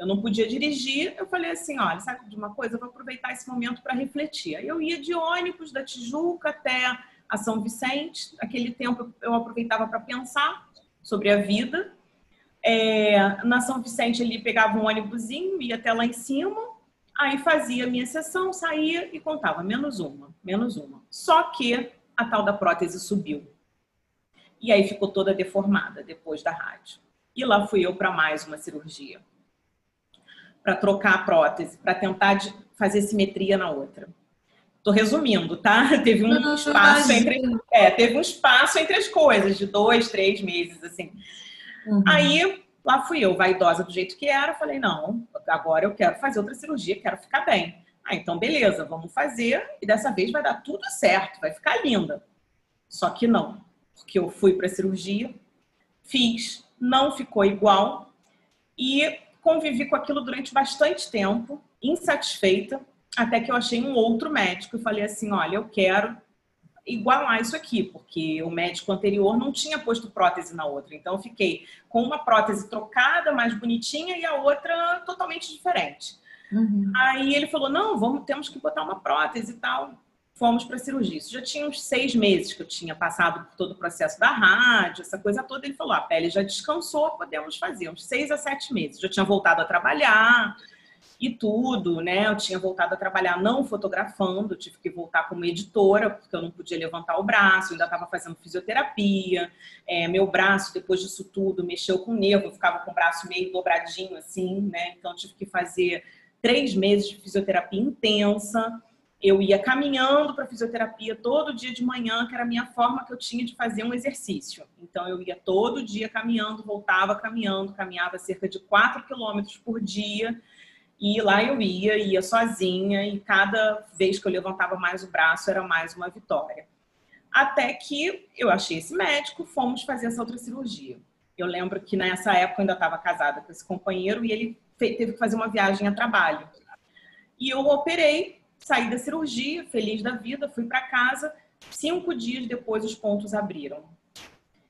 Eu não podia dirigir, eu falei assim, olha, sabe de uma coisa? Eu vou aproveitar esse momento para refletir. Aí eu ia de ônibus da Tijuca até a São Vicente. Aquele tempo eu aproveitava para pensar sobre a vida. É, na São Vicente ali pegava um ônibusinho, ia até lá em cima, aí fazia minha sessão, saía e contava menos uma, menos uma. Só que a tal da prótese subiu. E aí ficou toda deformada depois da rádio. E lá fui eu para mais uma cirurgia para trocar a prótese, para tentar fazer simetria na outra. Estou resumindo, tá? Teve um espaço entre, é, teve um espaço entre as coisas de dois, três meses, assim. Uhum. Aí lá fui eu, vaidosa do jeito que era, falei não, agora eu quero fazer outra cirurgia, quero ficar bem. Ah, então beleza, vamos fazer e dessa vez vai dar tudo certo, vai ficar linda. Só que não, porque eu fui para a cirurgia, fiz, não ficou igual e convivi com aquilo durante bastante tempo, insatisfeita, até que eu achei um outro médico e falei assim: olha, eu quero igualar isso aqui, porque o médico anterior não tinha posto prótese na outra. Então, eu fiquei com uma prótese trocada, mais bonitinha, e a outra totalmente diferente. Uhum. Aí ele falou: não, vamos, temos que botar uma prótese e tal fomos para a cirurgia. Isso já tinha uns seis meses que eu tinha passado por todo o processo da rádio, essa coisa toda. Ele falou: a pele já descansou, podemos fazer. Uns seis a sete meses. Já tinha voltado a trabalhar e tudo, né? Eu tinha voltado a trabalhar não fotografando, tive que voltar como editora, porque eu não podia levantar o braço, ainda estava fazendo fisioterapia. É, meu braço, depois disso tudo, mexeu com o nervo, eu ficava com o braço meio dobradinho assim, né? Então tive que fazer três meses de fisioterapia intensa eu ia caminhando para fisioterapia todo dia de manhã, que era a minha forma que eu tinha de fazer um exercício. Então, eu ia todo dia caminhando, voltava caminhando, caminhava cerca de 4 quilômetros por dia. E lá eu ia, ia sozinha, e cada vez que eu levantava mais o braço era mais uma vitória. Até que eu achei esse médico, fomos fazer essa outra cirurgia. Eu lembro que nessa época eu ainda estava casada com esse companheiro e ele teve que fazer uma viagem a trabalho. E eu operei, saí da cirurgia, feliz da vida, fui para casa. Cinco dias depois, os pontos abriram.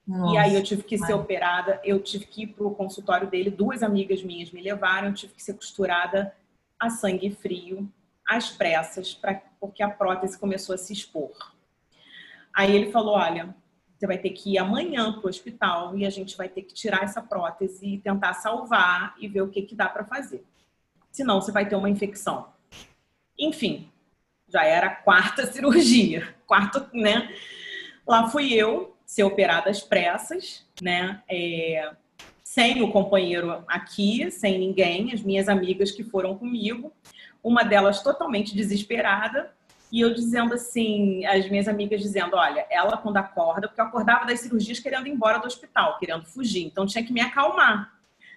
Nossa, e aí eu tive que ser operada, eu tive que ir para o consultório dele. Duas amigas minhas me levaram, eu tive que ser costurada a sangue frio, às pressas, pra, porque a prótese começou a se expor. Aí ele falou: Olha, você vai ter que ir amanhã para o hospital e a gente vai ter que tirar essa prótese e tentar salvar e ver o que, que dá para fazer. Senão você vai ter uma infecção. Enfim, já era a quarta cirurgia. Quarto, né? Lá fui eu ser operada às pressas, né? É, sem o companheiro aqui, sem ninguém, as minhas amigas que foram comigo, uma delas totalmente desesperada, e eu dizendo assim, as minhas amigas dizendo, olha, ela quando acorda, porque eu acordava das cirurgias querendo ir embora do hospital, querendo fugir, então tinha que me acalmar.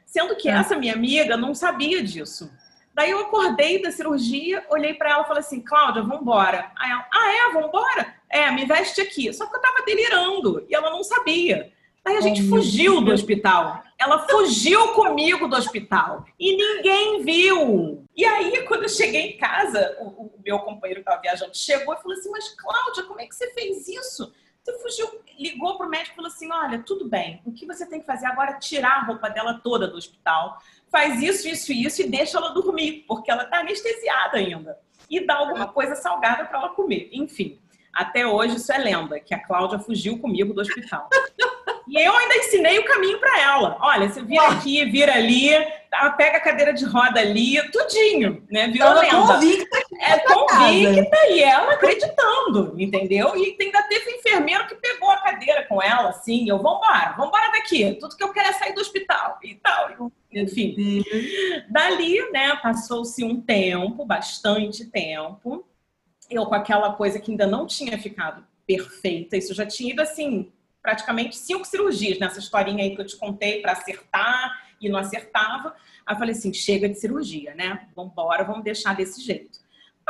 Sendo que é. essa minha amiga não sabia disso. Daí eu acordei da cirurgia, olhei para ela e falei assim, Cláudia, vambora. Aí ela, ah é, vambora? É, me veste aqui. Só que eu tava delirando e ela não sabia. Aí a gente fugiu do hospital. Ela fugiu comigo do hospital e ninguém viu. E aí, quando eu cheguei em casa, o, o meu companheiro que estava viajando chegou e falou assim: Mas Cláudia, como é que você fez isso? Você fugiu, ligou pro médico e falou assim: Olha, tudo bem, o que você tem que fazer agora é tirar a roupa dela toda do hospital, faz isso, isso e isso e deixa ela dormir, porque ela está anestesiada ainda. E dá alguma coisa salgada para ela comer. Enfim, até hoje isso é lenda, que a Cláudia fugiu comigo do hospital. E eu ainda ensinei o caminho para ela. Olha, você vira aqui, vira ali, tá, pega a cadeira de roda ali, tudinho, né? Virou ela lenda. Convicta é convicta e ela acreditando, entendeu? E ainda teve um enfermeiro que pegou a cadeira com ela, assim, eu, vambora, vambora daqui, tudo que eu quero é sair do hospital e tal. Enfim, dali, né, passou-se um tempo, bastante tempo, eu com aquela coisa que ainda não tinha ficado perfeita, isso já tinha ido assim, praticamente cinco cirurgias nessa historinha aí que eu te contei para acertar e não acertava. Aí eu falei assim: chega de cirurgia, né? Vamos embora, vamos deixar desse jeito.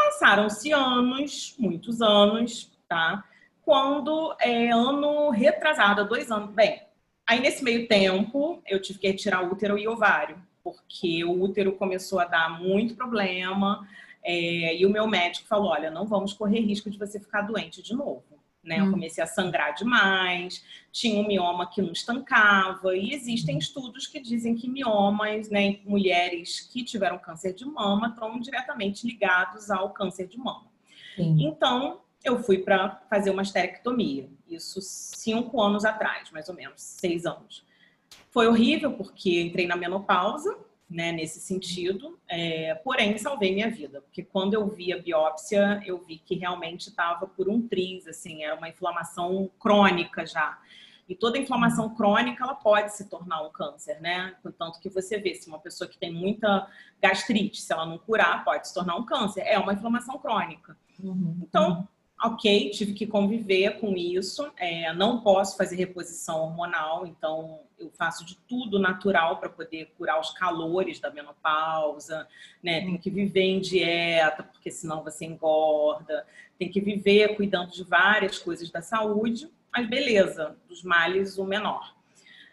Passaram-se anos, muitos anos, tá? Quando é ano retrasado, dois anos. Bem, aí nesse meio tempo eu tive que retirar útero e ovário, porque o útero começou a dar muito problema. É, e o meu médico falou: olha, não vamos correr risco de você ficar doente de novo né? Eu hum. comecei a sangrar demais, tinha um mioma que não estancava, e existem estudos que dizem que miomas, né, mulheres que tiveram câncer de mama estão diretamente ligados ao câncer de mama. Sim. Então, eu fui para fazer uma esterectomia, isso cinco anos atrás, mais ou menos, seis anos. Foi horrível porque entrei na menopausa, né, nesse sentido, é, porém salvei minha vida, porque quando eu vi a biópsia, eu vi que realmente estava por um triz, assim, era uma inflamação crônica já. E toda inflamação crônica, ela pode se tornar um câncer, né? Portanto que você vê, se uma pessoa que tem muita gastrite, se ela não curar, pode se tornar um câncer. É uma inflamação crônica. Uhum. Então, ok, tive que conviver com isso. É, não posso fazer reposição hormonal, então eu faço de tudo natural para poder curar os calores da menopausa, né? Tem que viver em dieta, porque senão você engorda. Tem que viver cuidando de várias coisas da saúde, mas beleza, dos males o menor.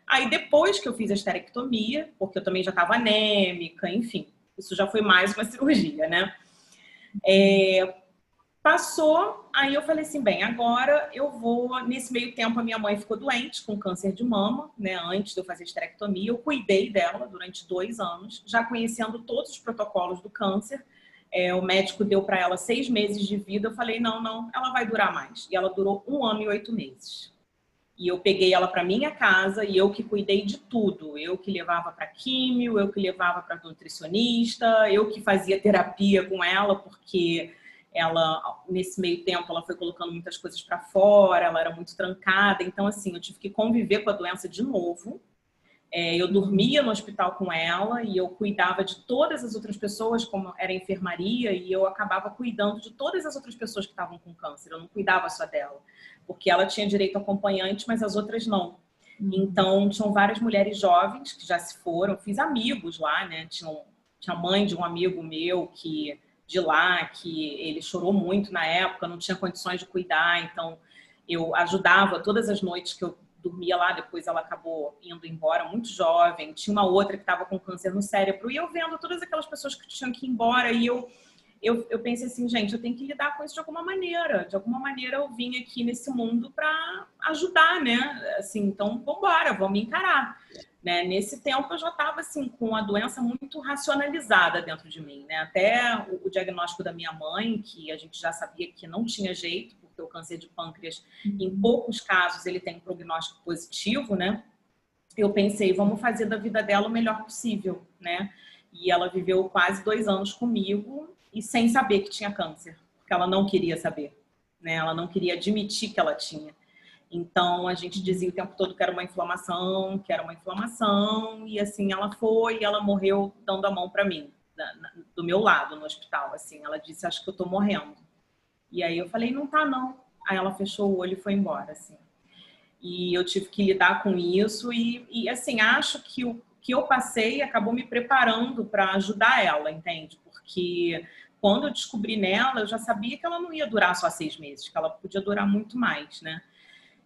Aí depois que eu fiz a esterectomia, porque eu também já estava anêmica, enfim, isso já foi mais uma cirurgia, né? É, Passou, aí eu falei assim, bem, agora eu vou. Nesse meio tempo, a minha mãe ficou doente com câncer de mama, né? Antes de eu fazer esterectomia, eu cuidei dela durante dois anos, já conhecendo todos os protocolos do câncer. É, o médico deu para ela seis meses de vida. Eu falei, não, não, ela vai durar mais. E ela durou um ano e oito meses. E eu peguei ela para minha casa e eu que cuidei de tudo. Eu que levava para químio, eu que levava para nutricionista, eu que fazia terapia com ela, porque ela nesse meio tempo ela foi colocando muitas coisas para fora, ela era muito trancada, então assim eu tive que conviver com a doença de novo. É, eu dormia no hospital com ela e eu cuidava de todas as outras pessoas, como era enfermaria, e eu acabava cuidando de todas as outras pessoas que estavam com câncer. Eu não cuidava só dela, porque ela tinha direito a acompanhante, mas as outras não. Uhum. Então, tinham várias mulheres jovens que já se foram, fiz amigos lá, né? Tinha, tinha a mãe de um amigo meu que de lá, que ele chorou muito na época, não tinha condições de cuidar, então eu ajudava todas as noites que eu dormia lá, depois ela acabou indo embora muito jovem. Tinha uma outra que estava com câncer no cérebro. E eu vendo todas aquelas pessoas que tinham que ir embora e eu eu, eu pensei assim, gente, eu tenho que lidar com isso de alguma maneira. De alguma maneira eu vim aqui nesse mundo para ajudar, né? Assim, então, vambora, vamos encarar. Né? Nesse tempo eu já estava assim com a doença muito racionalizada dentro de mim, né? Até o, o, diagnóstico da minha mãe, que a gente já sabia que não tinha jeito, porque o câncer de pâncreas, em poucos casos, ele tem um prognóstico positivo, né? Eu pensei, vamos fazer da vida dela o melhor possível, né? E ela viveu quase dois anos comigo e sem saber que tinha câncer, porque ela não queria saber, né? Ela não queria admitir que ela tinha. Então a gente dizia o tempo todo que era uma inflamação, que era uma inflamação, e assim ela foi e ela morreu dando a mão para mim, do meu lado no hospital, assim. Ela disse: "Acho que eu tô morrendo". E aí eu falei: "Não tá não". Aí ela fechou o olho e foi embora, assim. E eu tive que lidar com isso e, e assim, acho que o que eu passei acabou me preparando para ajudar ela, entende? Porque quando eu descobri nela, eu já sabia que ela não ia durar só seis meses, que ela podia durar muito mais, né?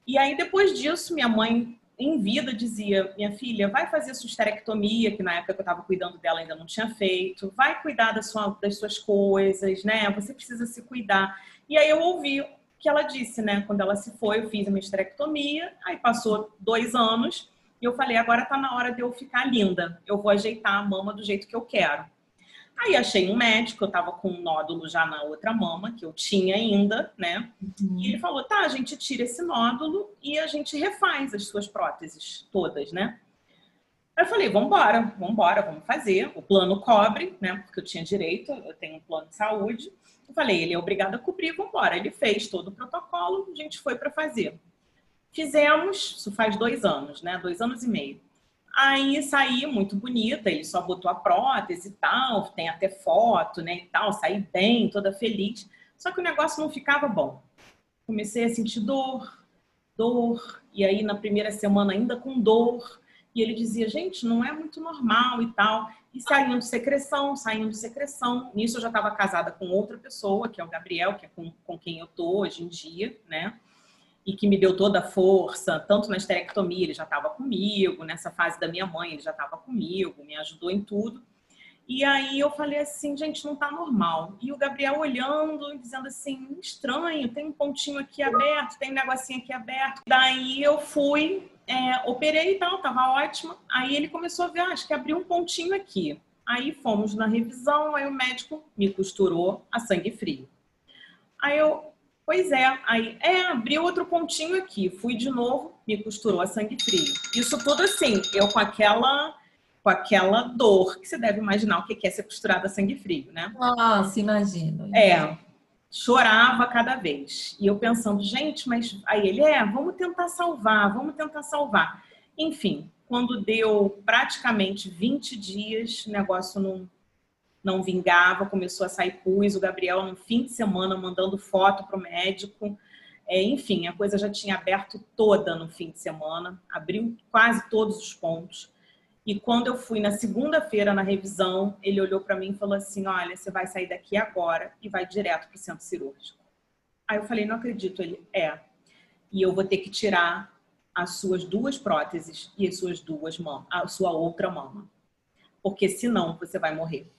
E aí, depois disso, minha mãe, em vida, dizia: Minha filha, vai fazer sua esterectomia, que na época que eu estava cuidando dela ainda não tinha feito, vai cuidar da sua, das suas coisas, né? Você precisa se cuidar. E aí eu ouvi que ela disse, né? Quando ela se foi, eu fiz a minha esterectomia, aí passou dois anos, e eu falei: agora tá na hora de eu ficar linda, eu vou ajeitar a mama do jeito que eu quero. Aí achei um médico, eu tava com um nódulo já na outra mama, que eu tinha ainda, né? Uhum. E ele falou: tá, a gente tira esse nódulo e a gente refaz as suas próteses todas, né? Aí eu falei: vambora, vambora, vamos fazer. O plano cobre, né? Porque eu tinha direito, eu tenho um plano de saúde. Eu falei: ele é obrigado a cobrir, vambora. Ele fez todo o protocolo, a gente foi para fazer. Fizemos, isso faz dois anos, né? Dois anos e meio. Aí saí muito bonita, ele só botou a prótese e tal, tem até foto, né, e tal, saí bem, toda feliz. Só que o negócio não ficava bom. Comecei a sentir dor, dor, e aí na primeira semana ainda com dor. E ele dizia, gente, não é muito normal e tal. E saindo secreção, saindo secreção. Nisso eu já estava casada com outra pessoa, que é o Gabriel, que é com, com quem eu tô hoje em dia, né? E que me deu toda a força, tanto na esterectomia, ele já estava comigo, nessa fase da minha mãe, ele já estava comigo, me ajudou em tudo. E aí eu falei assim, gente, não tá normal. E o Gabriel olhando e dizendo assim, estranho, tem um pontinho aqui aberto, tem um negocinho aqui aberto. Daí eu fui, é, operei e tal, tava ótima. Aí ele começou a ver, ah, acho que abriu um pontinho aqui. Aí fomos na revisão, aí o médico me costurou a sangue frio. Aí eu, Pois é, aí é, abriu outro pontinho aqui, fui de novo, me costurou a sangue frio. Isso tudo assim, eu com aquela com aquela dor que você deve imaginar o que é ser costurada a sangue frio, né? Nossa, imagino. É, chorava cada vez. E eu pensando, gente, mas aí ele é, vamos tentar salvar, vamos tentar salvar. Enfim, quando deu praticamente 20 dias, o negócio não não vingava, começou a sair pus, o Gabriel no fim de semana mandando foto para o médico. É, enfim, a coisa já tinha aberto toda no fim de semana, abriu quase todos os pontos. E quando eu fui na segunda-feira na revisão, ele olhou para mim e falou assim: Olha, você vai sair daqui agora e vai direto para o centro cirúrgico. Aí eu falei: Não acredito. Ele é. E eu vou ter que tirar as suas duas próteses e as suas duas mamas, a sua outra mama. Porque senão você vai morrer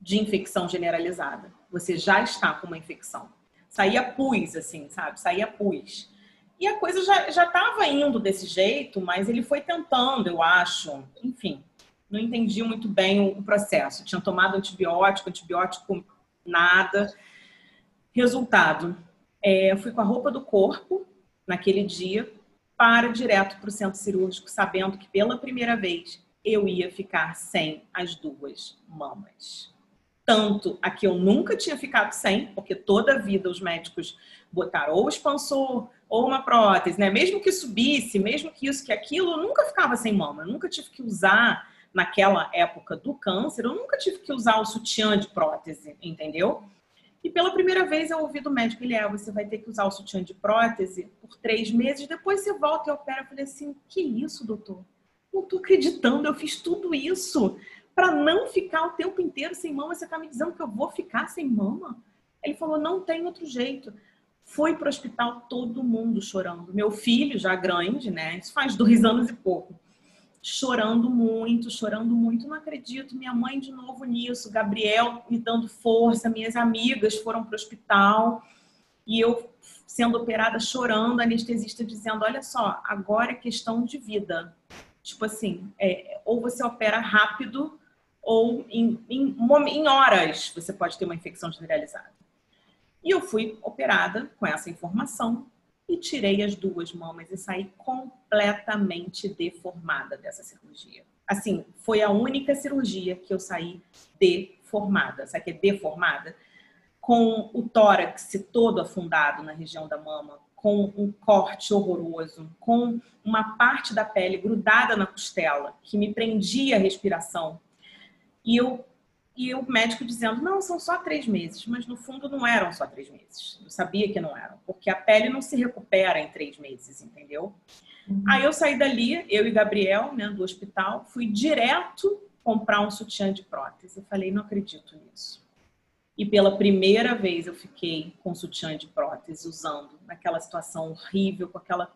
de infecção generalizada. Você já está com uma infecção. Saía pus, assim, sabe? Saía pus. E a coisa já estava indo desse jeito, mas ele foi tentando, eu acho. Enfim, não entendi muito bem o, processo. Tinha tomado antibiótico, antibiótico nada. Resultado, é, fui com a roupa do corpo naquele dia para direto para o centro cirúrgico, sabendo que pela primeira vez eu ia ficar sem as duas mamas tanto a que eu nunca tinha ficado sem, porque toda a vida os médicos botaram ou expansor ou uma prótese, né? Mesmo que subisse, mesmo que isso, que aquilo, eu nunca ficava sem mama. Eu nunca tive que usar, naquela época do câncer, eu nunca tive que usar o sutiã de prótese, entendeu? E pela primeira vez eu ouvi do médico, ele é, você vai ter que usar o sutiã de prótese por três meses, depois você volta e opera. Eu falei assim, que isso, doutor? Não tô acreditando, eu fiz tudo isso para não ficar o tempo inteiro sem mama. Você está me dizendo que eu vou ficar sem mama? Ele falou: não tem outro jeito. Fui para o hospital todo mundo chorando. Meu filho, já grande, né? Isso faz dois anos e pouco. Chorando muito, chorando muito. Não acredito. Minha mãe de novo nisso. Gabriel me dando força. Minhas amigas foram para o hospital. E eu sendo operada chorando, anestesista dizendo: Olha só, agora é questão de vida. Tipo assim, é, ou você opera rápido, ou em, em, em horas você pode ter uma infecção generalizada. E eu fui operada com essa informação e tirei as duas mamas e saí completamente deformada dessa cirurgia. Assim, foi a única cirurgia que eu saí deformada. Sabe o que é deformada? Com o tórax todo afundado na região da mama, com um corte horroroso, com uma parte da pele grudada na costela, que me prendia a respiração. E eu e o médico dizendo, não, são só três meses. Mas no fundo não eram só três meses. Eu sabia que não eram, porque a pele não se recupera em três meses, entendeu? Uhum. Aí eu saí dali, eu e Gabriel, né, do hospital, fui direto comprar um sutiã de prótese. Eu falei, não acredito nisso. E pela primeira vez eu fiquei com sutiã de prótese usando, naquela situação horrível, com aquela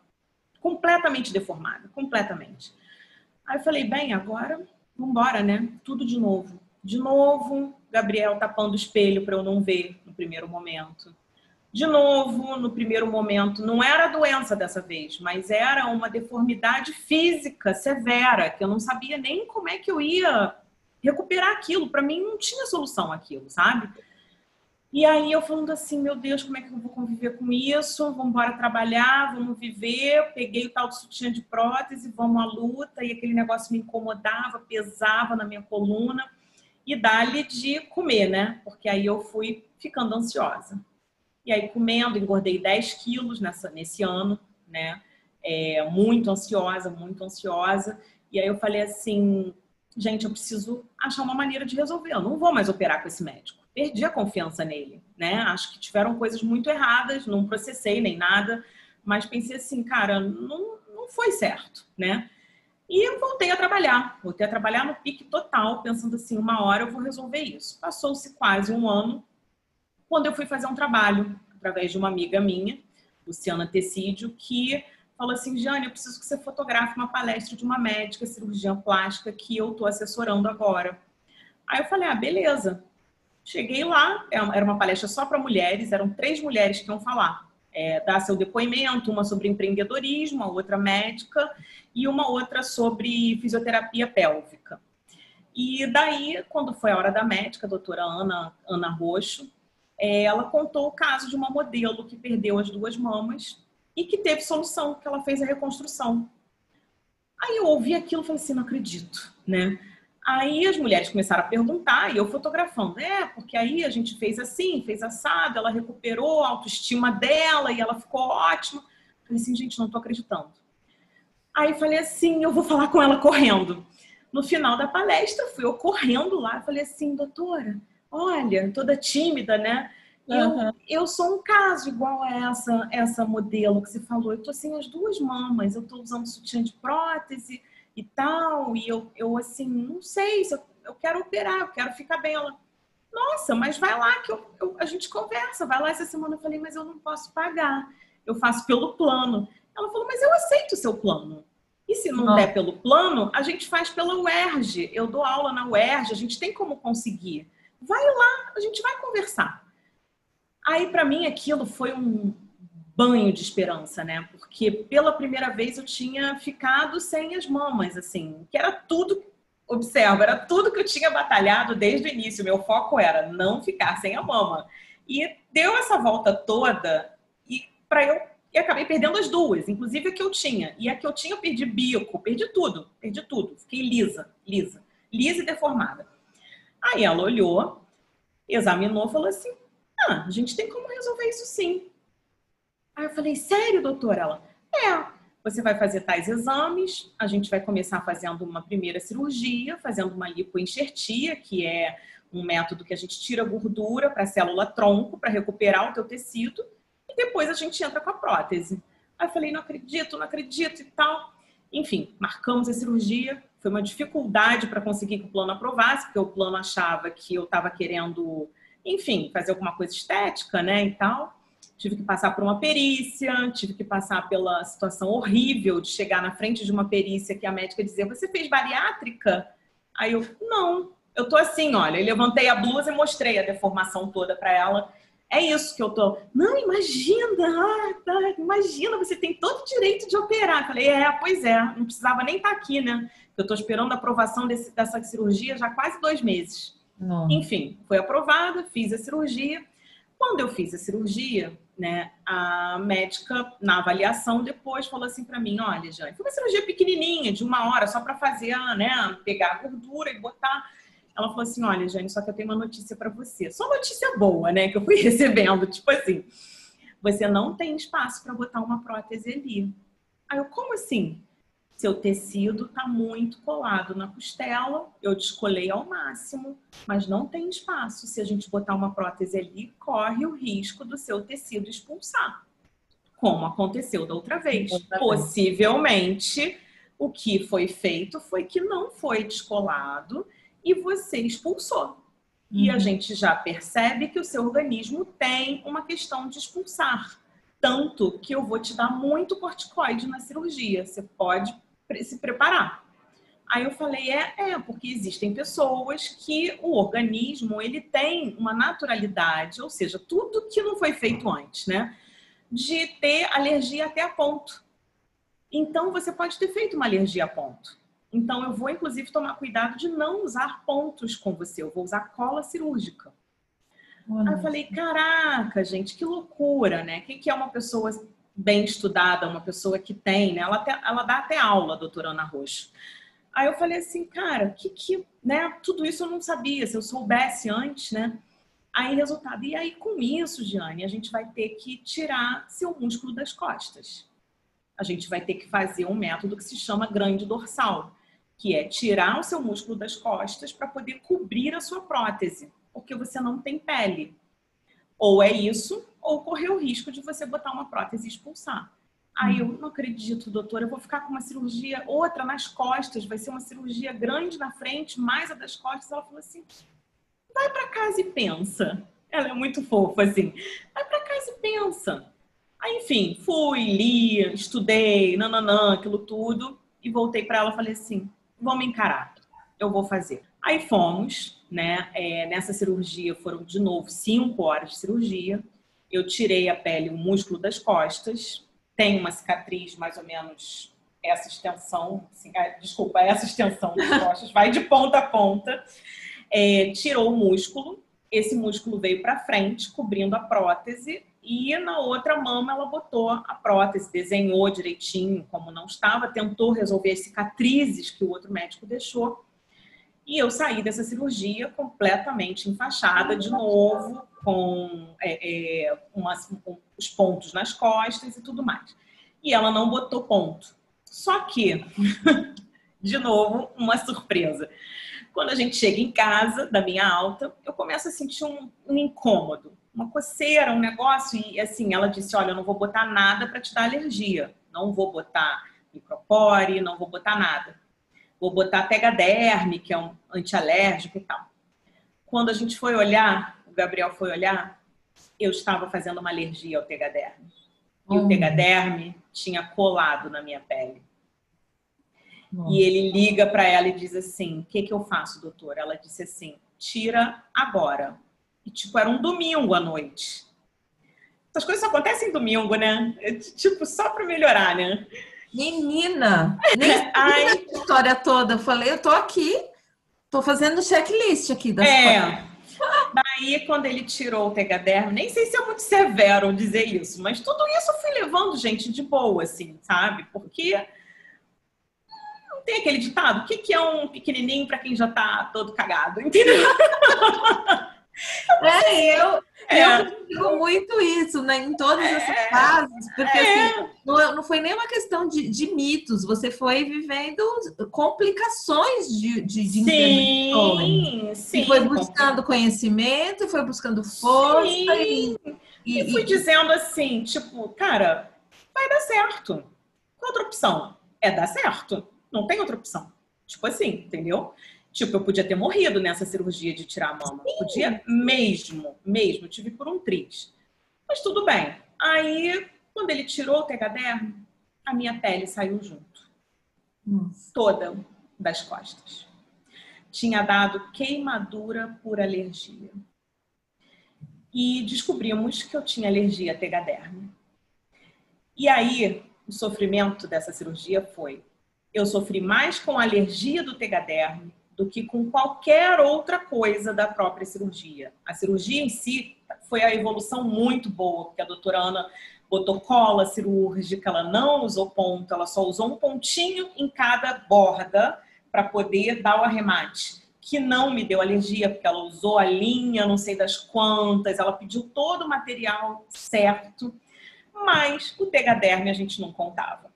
completamente deformada, completamente. Aí eu falei, bem, agora vamos embora, né? Tudo de novo de novo, Gabriel tapando o espelho para eu não ver no primeiro momento. De novo, no primeiro momento, não era doença dessa vez, mas era uma deformidade física severa, que eu não sabia nem como é que eu ia recuperar aquilo. Para mim, não tinha solução aquilo, sabe? E aí eu falando assim, meu Deus, como é que eu vou conviver com isso? Vamos embora trabalhar, vamos viver. Peguei o tal de sutiã de prótese, vamos à luta. E aquele negócio me incomodava, pesava na minha coluna e dá-lhe de comer, né? Porque aí eu fui ficando ansiosa. E aí, comendo, engordei 10 quilos nessa, nesse ano, né? É, muito ansiosa, muito ansiosa. E aí eu falei assim, gente, eu preciso achar uma maneira de resolver. Eu não vou mais operar com esse médico. Perdi a confiança nele, né? Acho que tiveram coisas muito erradas, não processei nem nada, mas pensei assim, cara, não, não foi certo, né? E eu voltei a trabalhar, voltei a trabalhar no pique total, pensando assim, uma hora eu vou resolver isso. Passou-se quase um ano, quando eu fui fazer um trabalho, através de uma amiga minha, Luciana Tecídio, que falou assim, Jane, eu preciso que você fotografe uma palestra de uma médica cirurgiã plástica que eu estou assessorando agora. Aí eu falei, ah, beleza. Cheguei lá, é era uma palestra só para mulheres, eram três mulheres que iam falar é, dar seu depoimento, uma sobre empreendedorismo, outra médica e uma outra sobre fisioterapia pélvica. E daí, quando foi a hora da médica, a doutora Ana, Ana Roxo, é, ela contou o caso de uma modelo que perdeu as duas mamas e que teve solução, que ela fez a reconstrução. Aí eu ouvi aquilo e falei assim, não acredito, né? Aí as mulheres começaram a perguntar e eu fotografando. É, porque aí a gente fez assim, fez assado, ela recuperou a autoestima dela e ela ficou ótima. Falei assim, gente, não tô acreditando. Aí falei assim, eu vou falar com ela correndo. No final da palestra, fui eu correndo lá, falei assim, doutora, olha, toda tímida, né? Eu, uhum. eu sou um caso igual a essa, essa modelo que você falou. Eu tô sem as duas mamas, eu tô usando sutiã de prótese, e tal, e eu, eu assim, não sei se eu, eu quero operar, eu quero ficar bem. Ela, nossa, mas vai lá que eu, eu, a gente conversa, vai lá essa semana. Eu falei, mas eu não posso pagar, eu faço pelo plano. Ela falou, mas eu aceito o seu plano. E se não, der pelo plano, a gente faz pela UERJ. Eu dou aula na UERJ, a gente tem como conseguir. Vai lá, a gente vai conversar. Aí, para mim, aquilo foi um, banho de esperança, né? Porque pela primeira vez eu tinha ficado sem as mamas, assim, que era tudo, observa, era tudo que eu tinha batalhado desde o início. Meu foco era não ficar sem a mama. E deu essa volta toda e para eu e acabei perdendo as duas, inclusive a que eu tinha. E a que eu tinha eu perdi bico, perdi tudo, perdi tudo. Fiquei lisa, lisa, lisa e deformada. Aí ela olhou, examinou, falou assim: "Ah, a gente tem como resolver isso sim. Aí eu falei, sério, doutora? Ela, é. Você vai fazer tais exames, a gente vai começar fazendo uma primeira cirurgia, fazendo uma lipoenxertia, que é um método que a gente tira gordura para a célula tronco, para recuperar o teu tecido, e depois a gente entra com a prótese. Aí eu falei, não acredito, não acredito e tal. Enfim, marcamos a cirurgia. Foi uma dificuldade para conseguir que o plano aprovasse, porque o plano achava que eu estava querendo, enfim, fazer alguma coisa estética, né, e tal tive que passar por uma perícia, tive que passar pela situação horrível de chegar na frente de uma perícia que a médica dizia: Você fez bariátrica? Aí eu, não, eu tô assim, olha, eu levantei a blusa e mostrei a deformação toda para ela. É isso que eu tô. Não, imagina, ah, tá, imagina, você tem todo o direito de operar. Eu falei, é, pois é, não precisava nem estar tá aqui, né? Eu tô esperando a aprovação desse, dessa cirurgia já há quase dois meses. Nossa. Enfim, foi aprovada, fiz a cirurgia. Quando eu fiz a cirurgia, né, a médica, na avaliação, depois falou assim para mim: olha, Jane, foi uma cirurgia pequenininha, de uma hora, só para fazer, né, pegar a gordura e botar. Ela falou assim: olha, Jane, só que eu tenho uma notícia para você. Só notícia boa, né, que eu fui recebendo, tipo assim: você não tem espaço para botar uma prótese ali. Aí eu, como assim? Seu tecido está muito colado na costela, eu descolei ao máximo, mas não tem espaço. Se a gente botar uma prótese ali, corre o risco do seu tecido expulsar, como aconteceu da outra vez. Outra Possivelmente, vez. o que foi feito foi que não foi descolado e você expulsou. E a uhum. gente já percebe que o seu organismo tem uma questão de expulsar. Tanto que eu vou te dar muito corticoide na cirurgia. Você pode se preparar. Aí eu falei, é, é, porque existem pessoas que o organismo, ele tem uma naturalidade, ou seja, tudo que não foi feito antes, né? De ter alergia até a ponto. Então, você pode ter feito uma alergia a ponto. Então, eu vou, inclusive, tomar cuidado de não usar pontos com você. Eu vou usar cola cirúrgica. Aí eu falei, caraca, gente, que loucura, né? O que é uma pessoa bem estudada, uma pessoa que tem, né? Ela, até, ela dá até aula, doutora Ana Roxo. Aí eu falei assim, cara, que que, né? Tudo isso eu não sabia, se eu soubesse antes, né? Aí, resultado. E aí, com isso, Giane, a gente vai ter que tirar seu músculo das costas. A gente vai ter que fazer um método que se chama grande dorsal, que é tirar o seu músculo das costas para poder cobrir a sua prótese, porque você não tem pele. Ou é isso, ou correr o risco de você botar uma prótese e expulsar. Aí eu não acredito, doutor, eu vou ficar com uma cirurgia, outra nas costas, vai ser uma cirurgia grande na frente, mais a das costas. Ela falou assim: vai para casa e pensa. Ela é muito fofa, assim. Vai para casa e pensa. Aí, enfim, fui, li, estudei, nananã, aquilo tudo, e voltei para ela e falei assim: vamos encarar, eu vou fazer. Aí fomos, né? É, nessa cirurgia foram de novo cinco horas de cirurgia. Eu tirei a pele, o músculo das costas. Tem uma cicatriz mais ou menos essa extensão, assim, é, desculpa, essa extensão das costas, vai de ponta a ponta. É, tirou o músculo, esse músculo veio para frente, cobrindo a prótese, e na outra mama ela botou a prótese, desenhou direitinho como não estava, tentou resolver as cicatrizes que o outro médico deixou e eu saí dessa cirurgia completamente enfaixada de novo, com é, é, umas, os pontos nas costas e tudo mais. E ela não botou ponto. Só que, de novo, uma surpresa. Quando a gente chega em casa, da minha alta, eu começo a sentir um, um incômodo, uma coceira, um negócio. E assim, ela disse: Olha, eu não vou botar nada para te dar alergia. Não vou botar micropore, não vou botar nada. Vou botar Tegaderme, que é um antialérgico e tal. Quando a gente foi olhar, o Gabriel foi olhar, eu estava fazendo uma alergia ao Tegaderme. E o Tegaderme tinha colado na minha pele. Nossa. E ele liga para ela e diz assim: O que, que eu faço, doutor? Ela disse assim: Tira agora. E, tipo, era um domingo à noite. Essas coisas só acontecem domingo, né? É, tipo, só para melhorar, né? Menina, nem a história toda. Eu falei, eu tô aqui, tô fazendo checklist aqui das é. Coisas. Daí, quando ele tirou o tegadermo, nem sei se é muito severo dizer isso, mas tudo isso eu fui levando, gente, de boa, assim, sabe? Porque não tem aquele ditado, o que, que é um pequenininho para quem já tá todo cagado, entendeu? É, eu, é. eu digo muito isso, né? Em todas essas é. fases, porque é. assim, não, não foi nem uma questão de, de, mitos, você foi vivendo complicações de, de, de sim, sim. E foi buscando conhecimento, foi buscando força sim. e, e fui e... dizendo assim, tipo, cara, vai dar certo. Qual outra opção? É dar certo. Não tem outra opção. Tipo assim, entendeu? Tipo, eu podia ter morrido nessa cirurgia de tirar a mama. Sim. Podia mesmo, mesmo. Eu tive por um triz. Mas tudo bem. Aí, quando ele tirou o tegaderme, a minha pele saiu junto. Nossa. Toda das costas. Tinha dado queimadura por alergia. E descobrimos que eu tinha alergia a tegaderme. E aí, o sofrimento dessa cirurgia foi: eu sofri mais com a alergia do tegaderme do que com qualquer outra coisa da própria cirurgia. A cirurgia em si foi a evolução muito boa, porque a doutora Ana botou cola cirúrgica, ela não usou ponto, ela só usou um pontinho em cada borda para poder dar o arremate, que não me deu alergia, porque ela usou a linha, não sei das quantas, ela pediu todo o material certo, mas o tegaderme a gente não contava.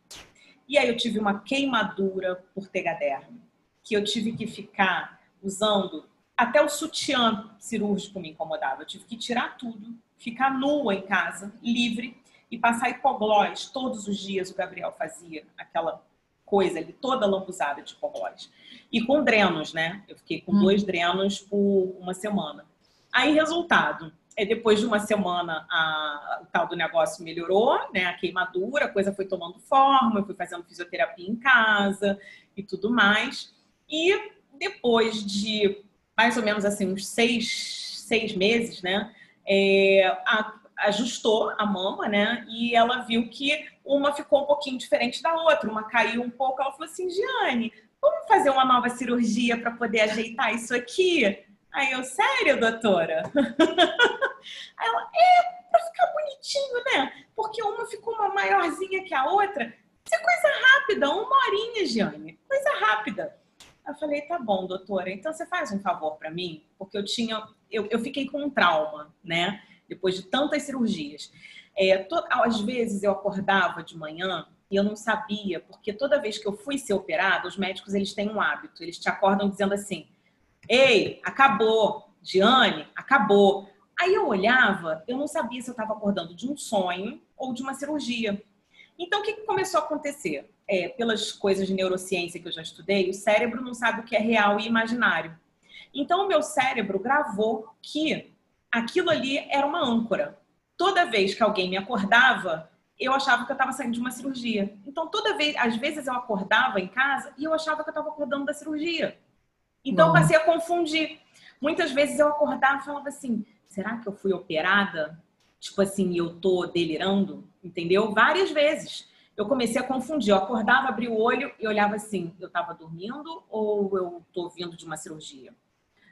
E aí eu tive uma queimadura por tegaderme que eu tive que ficar usando até o sutiã cirúrgico me incomodava. Eu tive que tirar tudo, ficar nua em casa, livre e passar hipoglós todos os dias. O Gabriel fazia aquela coisa ali toda lambuzada de hipoglós. E com drenos, né? Eu fiquei com hum. dois drenos por uma semana. Aí, resultado, é depois de uma semana a, o tal do negócio melhorou, né? A queimadura, a coisa foi tomando forma, eu fui fazendo fisioterapia em casa e tudo mais. E depois de mais ou menos assim uns seis, seis meses, né? É, a, ajustou a mama, né? E ela viu que uma ficou um pouquinho diferente da outra, uma caiu um pouco. Ela falou assim: Giane, vamos fazer uma nova cirurgia para poder ajeitar isso aqui? Aí eu, sério, doutora? Aí ela, é, para ficar bonitinho, né? Porque uma ficou uma maiorzinha que a outra. Isso é coisa rápida, uma horinha, Giane, coisa rápida. Eu falei, tá bom, doutora, então você faz um favor para mim, porque eu tinha, eu, eu fiquei com um trauma, né? Depois de tantas cirurgias. É, to, às vezes eu acordava de manhã e eu não sabia, porque toda vez que eu fui ser operada, os médicos eles têm um hábito, eles te acordam dizendo assim: Ei, acabou, Diane, acabou. Aí eu olhava, eu não sabia se eu estava acordando de um sonho ou de uma cirurgia. Então, o que começou a acontecer? É, pelas coisas de neurociência que eu já estudei, o cérebro não sabe o que é real e imaginário. Então, o meu cérebro gravou que aquilo ali era uma âncora. Toda vez que alguém me acordava, eu achava que eu estava saindo de uma cirurgia. Então, toda vez, às vezes eu acordava em casa e eu achava que eu estava acordando da cirurgia. Então, eu passei a confundir. Muitas vezes eu acordava e falava assim: será que eu fui operada? Tipo assim, eu tô delirando? Entendeu? Várias vezes eu comecei a confundir. Eu acordava, abria o olho e olhava assim: eu estava dormindo ou eu estou vindo de uma cirurgia?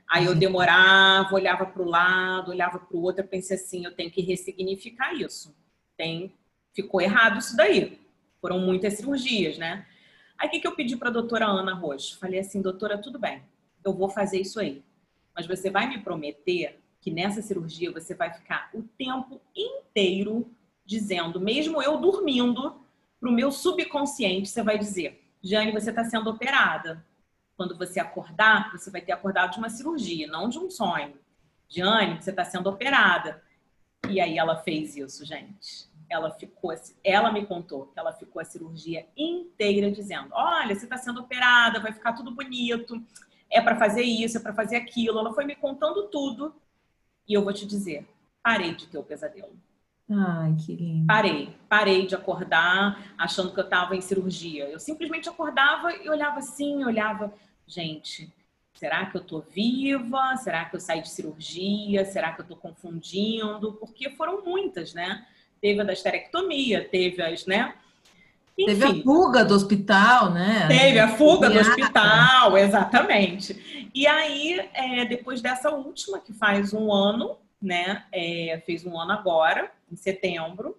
Aí eu demorava, olhava para o lado, olhava para o outro, eu pensei assim: eu tenho que ressignificar isso. Tem, ficou errado isso daí. Foram muitas cirurgias, né? Aí o que, que eu pedi para a doutora Ana Rocha? Falei assim: doutora, tudo bem, eu vou fazer isso aí. Mas você vai me prometer que nessa cirurgia você vai ficar o tempo inteiro dizendo, mesmo eu dormindo, para o meu subconsciente, você vai dizer: Jane, você está sendo operada. Quando você acordar, você vai ter acordado de uma cirurgia, não de um sonho. Jane, você está sendo operada. E aí ela fez isso, gente. Ela ficou, ela me contou que ela ficou a cirurgia inteira dizendo: Olha, você está sendo operada, vai ficar tudo bonito, é para fazer isso, é para fazer aquilo. Ela foi me contando tudo. E eu vou te dizer: parei de ter o pesadelo. Ai, que lindo. Parei, parei de acordar achando que eu estava em cirurgia. Eu simplesmente acordava e olhava assim, olhava, gente, será que eu tô viva? Será que eu saí de cirurgia? Será que eu tô confundindo? Porque foram muitas, né? Teve a da esterectomia, teve as, né? Enfim, teve a fuga do hospital, né? Teve a fuga do hospital, exatamente. E aí, é, depois dessa última, que faz um ano, né? É, fez um ano agora, em setembro.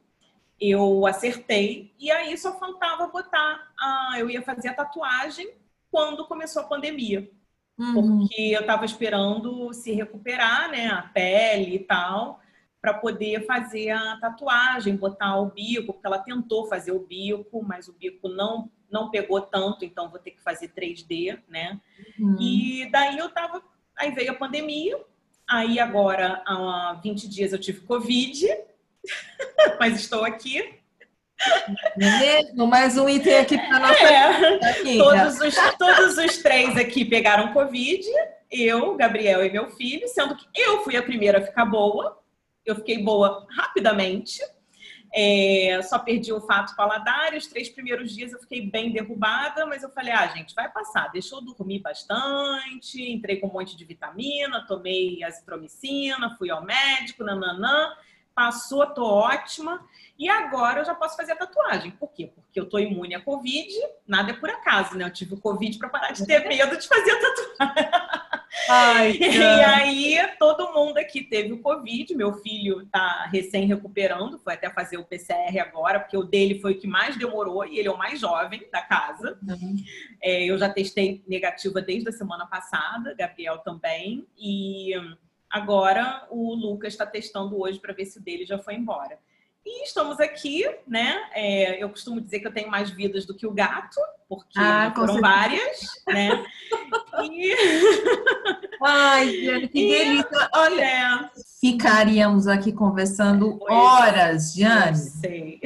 Eu acertei e aí só faltava botar. A, eu ia fazer a tatuagem quando começou a pandemia. Uhum. Porque eu estava esperando se recuperar, né? A pele e tal, para poder fazer a tatuagem, botar o bico, porque ela tentou fazer o bico, mas o bico não não pegou tanto, então vou ter que fazer 3D, né? Uhum. E daí eu tava. Aí veio a pandemia, Aí agora, há 20 dias eu tive Covid, mas estou aqui. Mesmo, mais um item aqui para nossa. É, aqui, todos, os, todos os três aqui pegaram Covid, eu, Gabriel e meu filho, sendo que eu fui a primeira a ficar boa. Eu fiquei boa rapidamente. É, só perdi o olfato paladar. Os três primeiros dias eu fiquei bem derrubada, mas eu falei: ah, gente, vai passar. Deixou dormir bastante, entrei com um monte de vitamina, tomei azitromicina, fui ao médico, nananã. Passou, tô ótima. E agora eu já posso fazer a tatuagem. Por quê? Porque eu tô imune à Covid, nada é por acaso, né? Eu tive o Covid para parar de ter medo de fazer a tatuagem. Ai, e aí, todo mundo aqui teve o Covid. Meu filho tá recém recuperando, foi até fazer o PCR agora, porque o dele foi o que mais demorou e ele é o mais jovem da casa. Uhum. É, eu já testei negativa desde a semana passada, Gabriel também. E agora o Lucas está testando hoje para ver se o dele já foi embora. E estamos aqui, né? É, eu costumo dizer que eu tenho mais vidas do que o gato, porque ah, foram várias, né? E... Ai, Diane, que delícia. Olha, ficaríamos aqui conversando horas, Diane. Sei.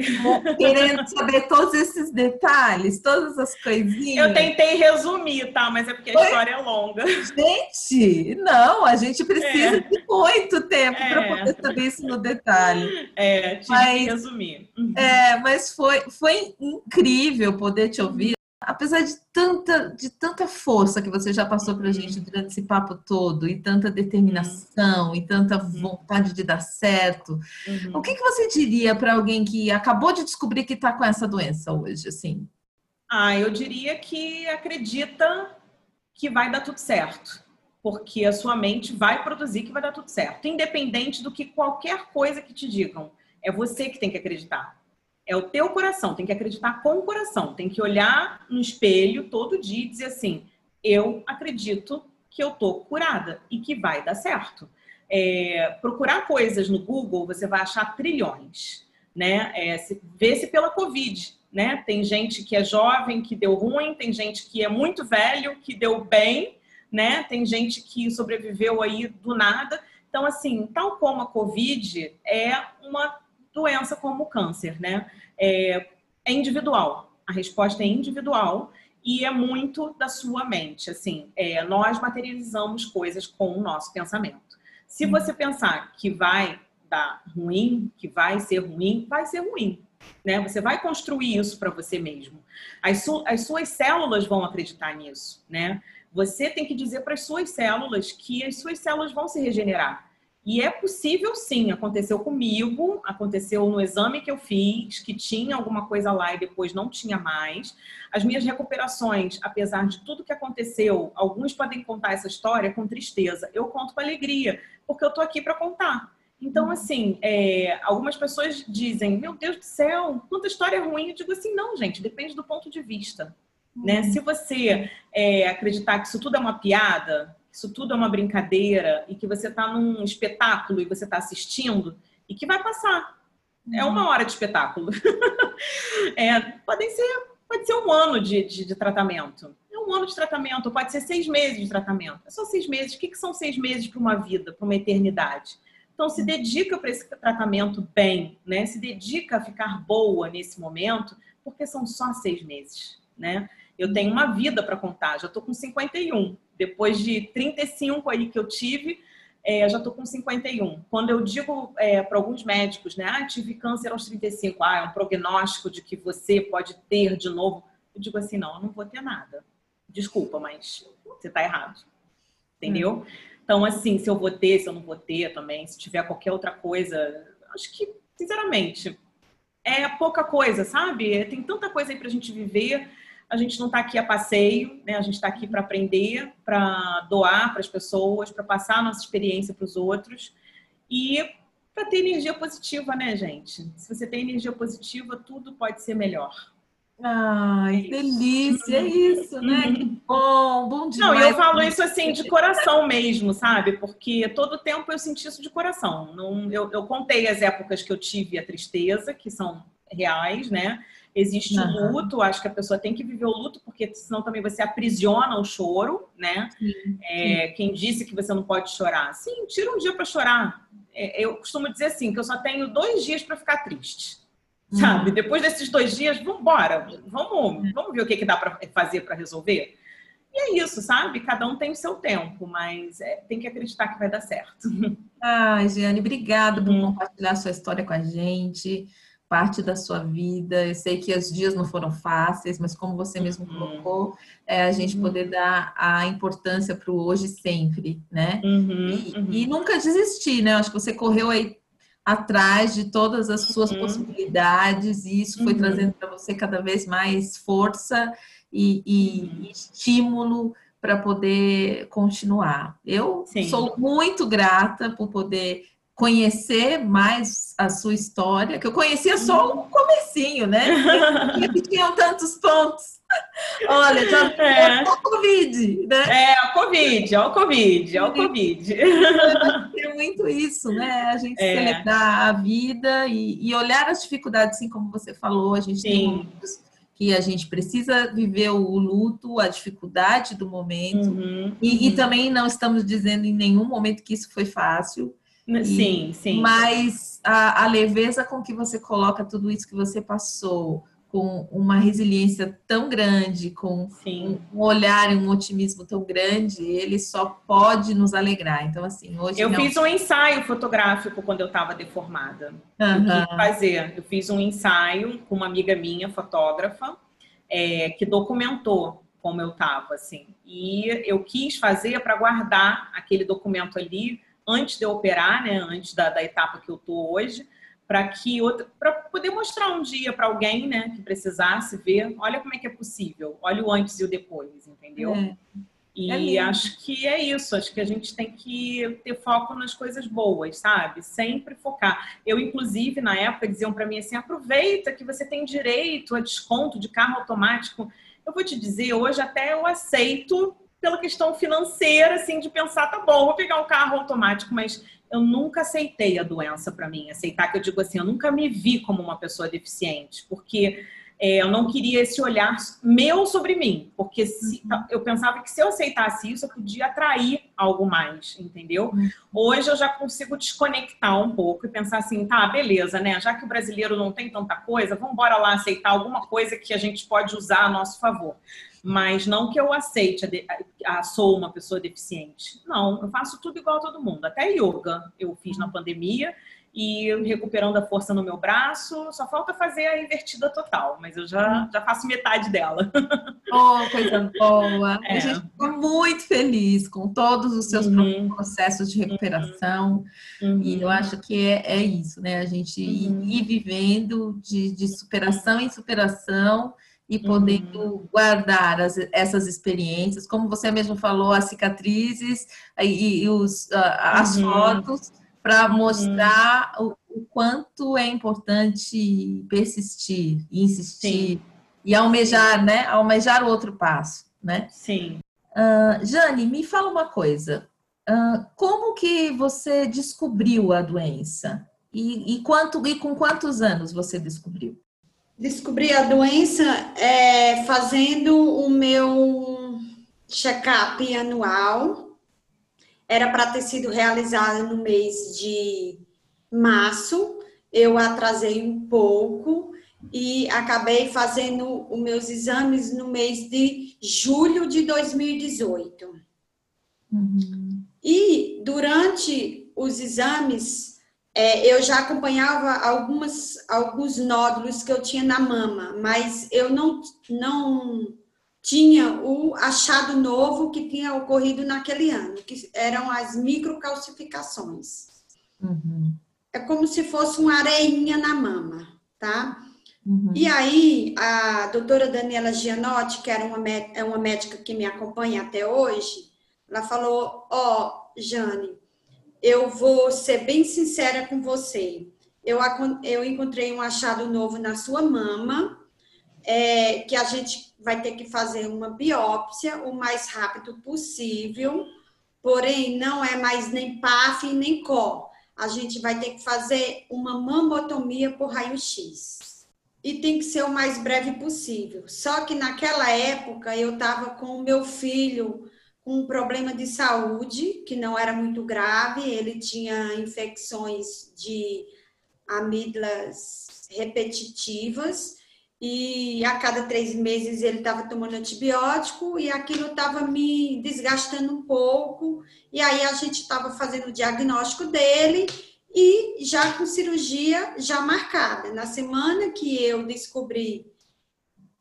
Querendo saber todos esses detalhes, todas as coisinhas. Eu tentei resumir, tá? Mas é porque a história é longa. Gente, não, a gente precisa é. de muito tempo é. para poder saber isso no detalhe. É, tive mas, que resumir. Uhum. É, mas foi, foi incrível poder te ouvir apesar de tanta, de tanta força que você já passou para a gente durante esse papo todo, e tanta determinação, uhum. e tanta uhum. vontade de dar certo, uhum. o que, que você diria para alguém que acabou de descobrir que está com essa doença hoje, assim? Ah, eu diria que acredita que vai dar tudo certo, porque a sua mente vai produzir que vai dar tudo certo, independente do que qualquer coisa que te digam. É você que tem que acreditar. É o teu coração, tem que acreditar com o coração, tem que olhar no espelho todo dia e dizer assim: eu acredito que eu tô curada e que vai dar certo. É, procurar coisas no Google, você vai achar trilhões, né? É, se, vê se pela Covid, né? Tem gente que é jovem que deu ruim, tem gente que é muito velho que deu bem, né? Tem gente que sobreviveu aí do nada. Então, assim, tal como a Covid é uma doença como o câncer, né? É, é individual. A resposta é individual e é muito da sua mente. Assim, é, nós materializamos coisas com o nosso pensamento. Se você pensar que vai dar ruim, que vai ser ruim, vai ser ruim. Né? Você vai construir isso para você mesmo. As, su as suas células vão acreditar nisso, né? Você tem que dizer para as suas células que as suas células vão se regenerar. E é possível sim, aconteceu comigo, aconteceu no exame que eu fiz, que tinha alguma coisa lá e depois não tinha mais. As minhas recuperações, apesar de tudo que aconteceu, alguns podem contar essa história com tristeza. Eu conto com alegria, porque eu tô aqui para contar. Então, uhum. assim, é, algumas pessoas dizem: Meu Deus do céu, quanta história ruim. Eu digo assim: não, gente, depende do ponto de vista. Né? Uhum. Se você é, acreditar que isso tudo é uma piada, isso tudo é uma brincadeira e que você está num espetáculo e você está assistindo e que vai passar. É uma uhum. hora de espetáculo. é, podem ser, pode ser um ano de, de, de, tratamento. É um ano de tratamento, pode ser seis meses de tratamento. É só seis meses. O que, que são seis meses para uma vida, para uma eternidade? Então, se dedica para esse tratamento bem, né? Se dedica a ficar boa nesse momento, porque são só seis meses, né? Eu tenho uma vida para contar, já estou com 51. Depois de 35 aí que eu tive, é, já estou com 51. Quando eu digo é, para alguns médicos, né, ah, tive câncer aos 35, ah, é um prognóstico de que você pode ter de novo. Eu digo assim, não, eu não vou ter nada. Desculpa, mas você está errado. Entendeu? Hum. Então, assim, se eu vou ter, se eu não vou ter também, se tiver qualquer outra coisa, acho que, sinceramente, é pouca coisa, sabe? Tem tanta coisa aí para a gente viver a gente não está aqui a passeio, né? A gente está aqui para aprender, para doar para as pessoas, para passar a nossa experiência para os outros e para ter energia positiva, né, gente? Se você tem energia positiva, tudo pode ser melhor. Ai, que delícia, é isso, né? Que bom, bom demais. Não, eu falo isso assim de coração mesmo, sabe? Porque todo tempo eu senti isso de coração. Não, eu, eu contei as épocas que eu tive a tristeza, que são reais, né? Existe uhum. o luto, acho que a pessoa tem que viver o luto, porque senão também você aprisiona o choro, né? Sim, é, Quem disse que você não pode chorar? Sim, tira um dia para chorar. É, eu costumo dizer assim, que eu só tenho dois dias para ficar triste. Uhum. Sabe? Depois desses dois dias, vamos embora. Vamos, vamos ver o que, que dá para fazer para resolver. E é isso, sabe? Cada um tem o seu tempo, mas é, tem que acreditar que vai dar certo. Ai, Giane, obrigada por uhum. compartilhar sua história com a gente parte da sua vida. Eu sei que os dias não foram fáceis, mas como você mesmo uhum. colocou, é a gente uhum. poder dar a importância para o hoje sempre, né? Uhum, e, e, uhum. nunca desistir, né? Eu acho que você correu aí atrás de todas as suas uhum. possibilidades e isso foi uhum. trazendo para você cada vez mais força e, e estímulo para poder continuar. Eu Sim. sou muito grata por poder conhecer mais a sua história, que eu conhecia só o comecinho, né? que tinham tantos pontos. Olha, já é. o Covid, né? É, o Covid, é o Covid, é o Covid. Tem muito isso, né? A gente é. celebrar a vida e, e, olhar as dificuldades, assim como você falou, a gente Sim. tem momentos que a gente precisa viver o luto, a dificuldade do momento, uhum, e, uhum. e também não estamos dizendo em nenhum momento que isso foi fácil, Sim, sim. Mas a, a, leveza com que você coloca tudo isso que você passou, com uma resiliência tão grande, com sim. um olhar e um otimismo tão grande, ele só pode nos alegrar. Então, assim, hoje. Eu não... fiz um ensaio fotográfico quando eu estava deformada. Uhum. Eu fazer. Eu fiz um ensaio com uma amiga minha, fotógrafa, é, que documentou como eu estava, assim. E eu quis fazer para guardar aquele documento ali antes de eu operar, né, antes da, da etapa que eu tô hoje, para que para poder mostrar um dia para alguém, né, que precisasse ver, olha como é que é possível, olha o antes e o depois, entendeu? É. E é acho que é isso, acho que a gente tem que ter foco nas coisas boas, sabe? Sempre focar. Eu, inclusive, na época, diziam para mim assim: aproveita que você tem direito a desconto de carro automático. Eu vou te dizer, hoje até eu aceito pela questão financeira, assim, de pensar, tá bom, vou pegar um carro automático, mas eu nunca aceitei a doença para mim. Aceitar que eu digo assim, eu nunca me vi como uma pessoa deficiente, porque é, eu não queria esse olhar meu sobre mim, porque se, uhum. eu pensava que se eu aceitasse isso, eu podia atrair algo mais, entendeu? Uhum. Hoje eu já consigo desconectar um pouco e pensar assim, tá, beleza, né? Já que o brasileiro não tem tanta coisa, vamos embora lá aceitar alguma coisa que a gente pode usar a nosso favor mas não que eu aceite a, de, a, a, sou uma pessoa deficiente. Não, eu faço tudo igual a todo mundo. Até yoga eu fiz na pandemia e recuperando a força no meu braço, só falta fazer a invertida total, mas eu já, já faço metade dela. Oh, coisa boa! É. A gente ficou muito feliz com todos os seus uhum. processos de recuperação uhum. e eu acho que é, é isso, né? A gente uhum. ir, ir vivendo de, de superação em superação e podendo uhum. guardar as, essas experiências, como você mesmo falou, as cicatrizes e, e os, as uhum. fotos para uhum. mostrar o, o, quanto é importante persistir, insistir Sim. e almejar, né? Almejar o outro passo, né? Sim. Uh, Jane, me fala uma coisa. Uh, como que você descobriu a doença? E, e, quanto, e com quantos anos você descobriu? Descobri a doença é, fazendo o meu check-up anual. Era para ter sido realizado no mês de março. Eu atrasei um pouco e acabei fazendo os meus exames no mês de julho de 2018. Uhum. E durante os exames, é, eu já acompanhava algumas, alguns nódulos que eu tinha na mama, mas eu não, não tinha o achado novo que tinha ocorrido naquele ano, que eram as microcalcificações. Uhum. É como se fosse uma areinha na mama, tá? Uhum. E aí, a doutora Daniela Gianotti, que era uma, é uma médica que me acompanha até hoje, ela falou: Ó, oh, Jane, eu vou ser bem sincera com você. Eu, eu encontrei um achado novo na sua mama, é, que a gente vai ter que fazer uma biópsia o mais rápido possível, porém não é mais nem PAF nem CO. A gente vai ter que fazer uma mamotomia por raio-x. E tem que ser o mais breve possível. Só que naquela época eu estava com o meu filho um problema de saúde que não era muito grave, ele tinha infecções de amígdalas repetitivas e a cada três meses ele estava tomando antibiótico e aquilo estava me desgastando um pouco. E aí a gente estava fazendo o diagnóstico dele e já com cirurgia já marcada. Na semana que eu descobri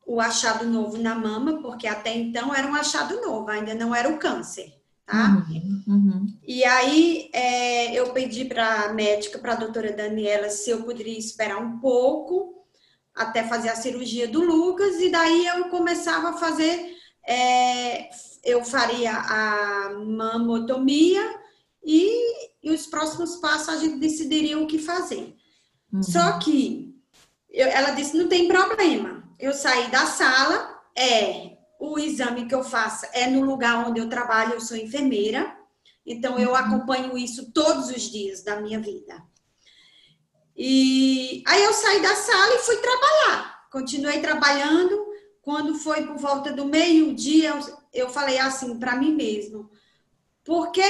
o achado novo na mama, porque até então era um achado novo, ainda não era o câncer, tá? Uhum, uhum. E aí é, eu pedi para a médica, para a doutora Daniela, se eu poderia esperar um pouco até fazer a cirurgia do Lucas, e daí eu começava a fazer, é, eu faria a mamotomia e, e, os próximos passos a gente decidiria o que fazer. Uhum. Só que eu, ela disse: não tem problema eu saí da sala, é o exame que eu faço é no lugar onde eu trabalho, eu sou enfermeira, então eu uhum. acompanho isso todos os dias da minha vida. E aí eu saí da sala e fui trabalhar. Continuei trabalhando. Quando foi por volta do meio-dia, eu falei assim para mim mesmo: por que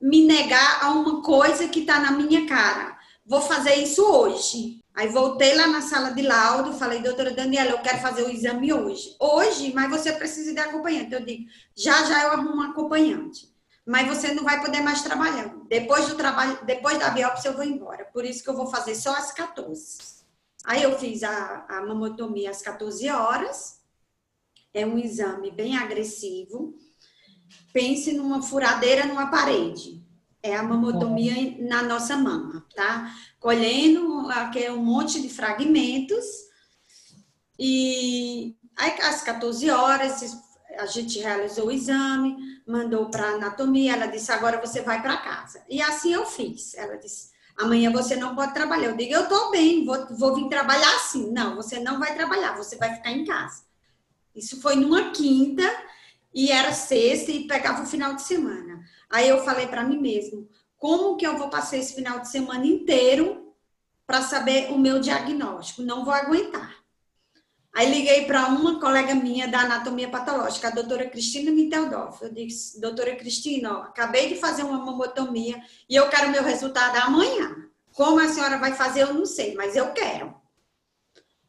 me negar a uma coisa que está na minha cara? Vou fazer isso hoje. Aí voltei lá na sala de laudo, falei, doutora Daniela, eu quero fazer o exame hoje. Hoje, mas você precisa de acompanhante. Eu digo, já já eu arrumo um acompanhante. Mas você não vai poder mais trabalhar. Depois do trabalho, depois da biópsia, eu vou embora. Por isso que eu vou fazer só às 14. Aí eu fiz a, a mamotomia às 14 horas. É um exame bem agressivo. Pense numa furadeira numa parede. É a mamotomia na nossa mama, tá? Colhendo aquele um monte de fragmentos. E aí, às 14 horas, a gente realizou o exame, mandou para anatomia. Ela disse: agora você vai para casa. E assim eu fiz. Ela disse: amanhã você não pode trabalhar. Eu digo: eu estou bem, vou, vou vir trabalhar assim. Não, você não vai trabalhar, você vai ficar em casa. Isso foi numa quinta e era sexta e pegava o final de semana. Aí eu falei para mim mesmo, como que eu vou passar esse final de semana inteiro para saber o meu diagnóstico? Não vou aguentar. Aí liguei para uma colega minha da anatomia patológica, a doutora Cristina Miteldorf. Eu disse, doutora Cristina, ó, acabei de fazer uma mamotomia e eu quero meu resultado amanhã. Como a senhora vai fazer, eu não sei, mas eu quero.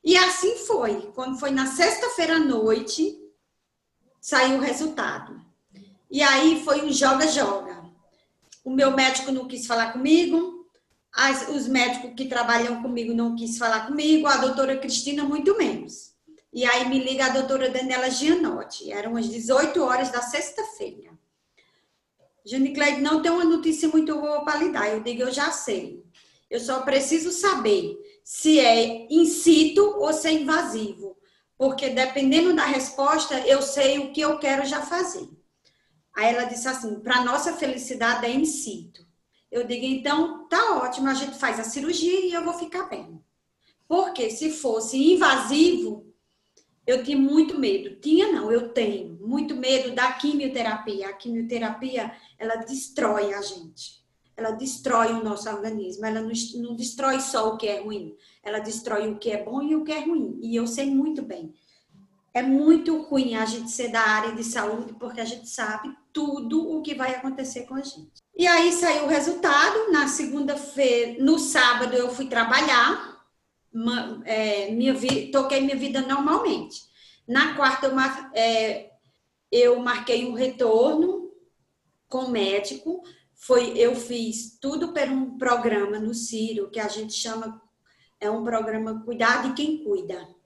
E assim foi. Quando foi na sexta-feira à noite, saiu o resultado. E aí foi um joga-joga. O meu médico não quis falar comigo, as, os médicos que trabalham comigo não quis falar comigo, a doutora Cristina muito menos. E aí me liga a doutora Daniela Gianotti, eram as 18 horas da sexta-feira. Janicleide, não tem uma notícia muito boa para lhe dar. Eu digo, eu já sei. Eu só preciso saber se é in situ ou se é invasivo. Porque dependendo da resposta, eu sei o que eu quero já fazer. Aí ela disse assim: para nossa felicidade é in situ. Eu digo, então tá ótimo, a gente faz a cirurgia e eu vou ficar bem. Porque se fosse invasivo, eu tinha muito medo. Tinha não, eu tenho muito medo da quimioterapia. A quimioterapia, ela destrói a gente. Ela destrói o nosso organismo. Ela não destrói só o que é ruim. Ela destrói o que é bom e o que é ruim. E eu sei muito bem. É muito ruim a gente ser da área de saúde, porque a gente sabe tudo o que vai acontecer com a gente. E aí saiu o resultado. Na segunda-feira, no sábado, eu fui trabalhar, é, minha vi, toquei minha vida normalmente. Na quarta, eu, mar, é, eu marquei um retorno com o médico. Foi, eu fiz tudo por um programa no Ciro, que a gente chama, é um programa Cuidar de Quem Cuida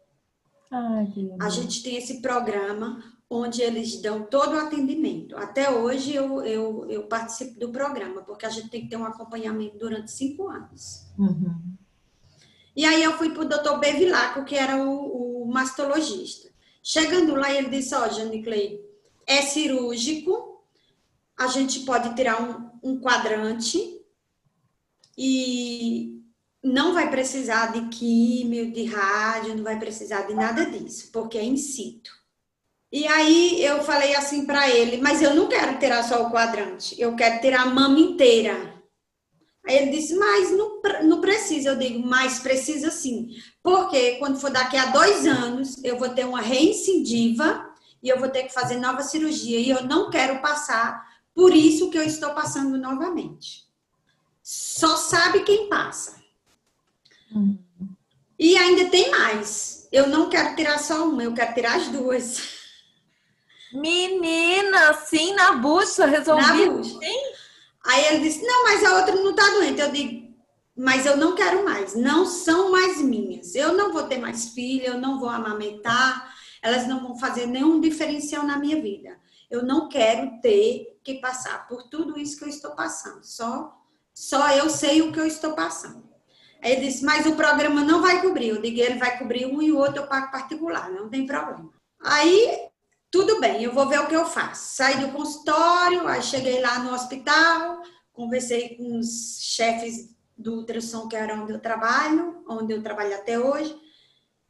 a gente tem esse programa onde eles dão todo o atendimento. Até hoje eu, eu, eu participo do programa, porque a gente tem que ter um acompanhamento durante cinco anos. Uhum. E aí eu fui para o doutor Bevilaco, que era o, o, mastologista. Chegando lá, ele disse, ó, oh, Jane Clay, é cirúrgico, a gente pode tirar um, um quadrante e não vai precisar de químio, de rádio, não vai precisar de nada disso, porque é in situ. E aí eu falei assim para ele, mas eu não quero tirar só o quadrante, eu quero tirar a mama inteira. Aí ele disse, mas não, não precisa. Eu digo, mas precisa sim. Porque quando for daqui a dois anos, eu vou ter uma reincidiva e eu vou ter que fazer nova cirurgia. E eu não quero passar por isso que eu estou passando novamente. Só sabe quem passa. E ainda tem mais. Eu não quero tirar só uma, eu quero tirar as duas. Menina, sim, na bucha, resolvi. Na bucha. Sim? Aí ele disse: Não, mas a outra não tá doente. Eu digo: mas eu não quero mais, não são mais minhas. Eu não vou ter mais filha, eu não vou amamentar, elas não vão fazer nenhum diferencial na minha vida. Eu não quero ter que passar por tudo isso que eu estou passando. Só, só eu sei o que eu estou passando. Aí ele disse, mas o programa não vai cobrir. Eu digo, ele vai cobrir um e o outro eu pago particular, não tem problema. Aí, tudo bem, eu vou ver o que eu faço. Saí do consultório, aí cheguei lá no hospital, conversei com os chefes do ultrassom, que era onde eu trabalho, onde eu trabalho até hoje,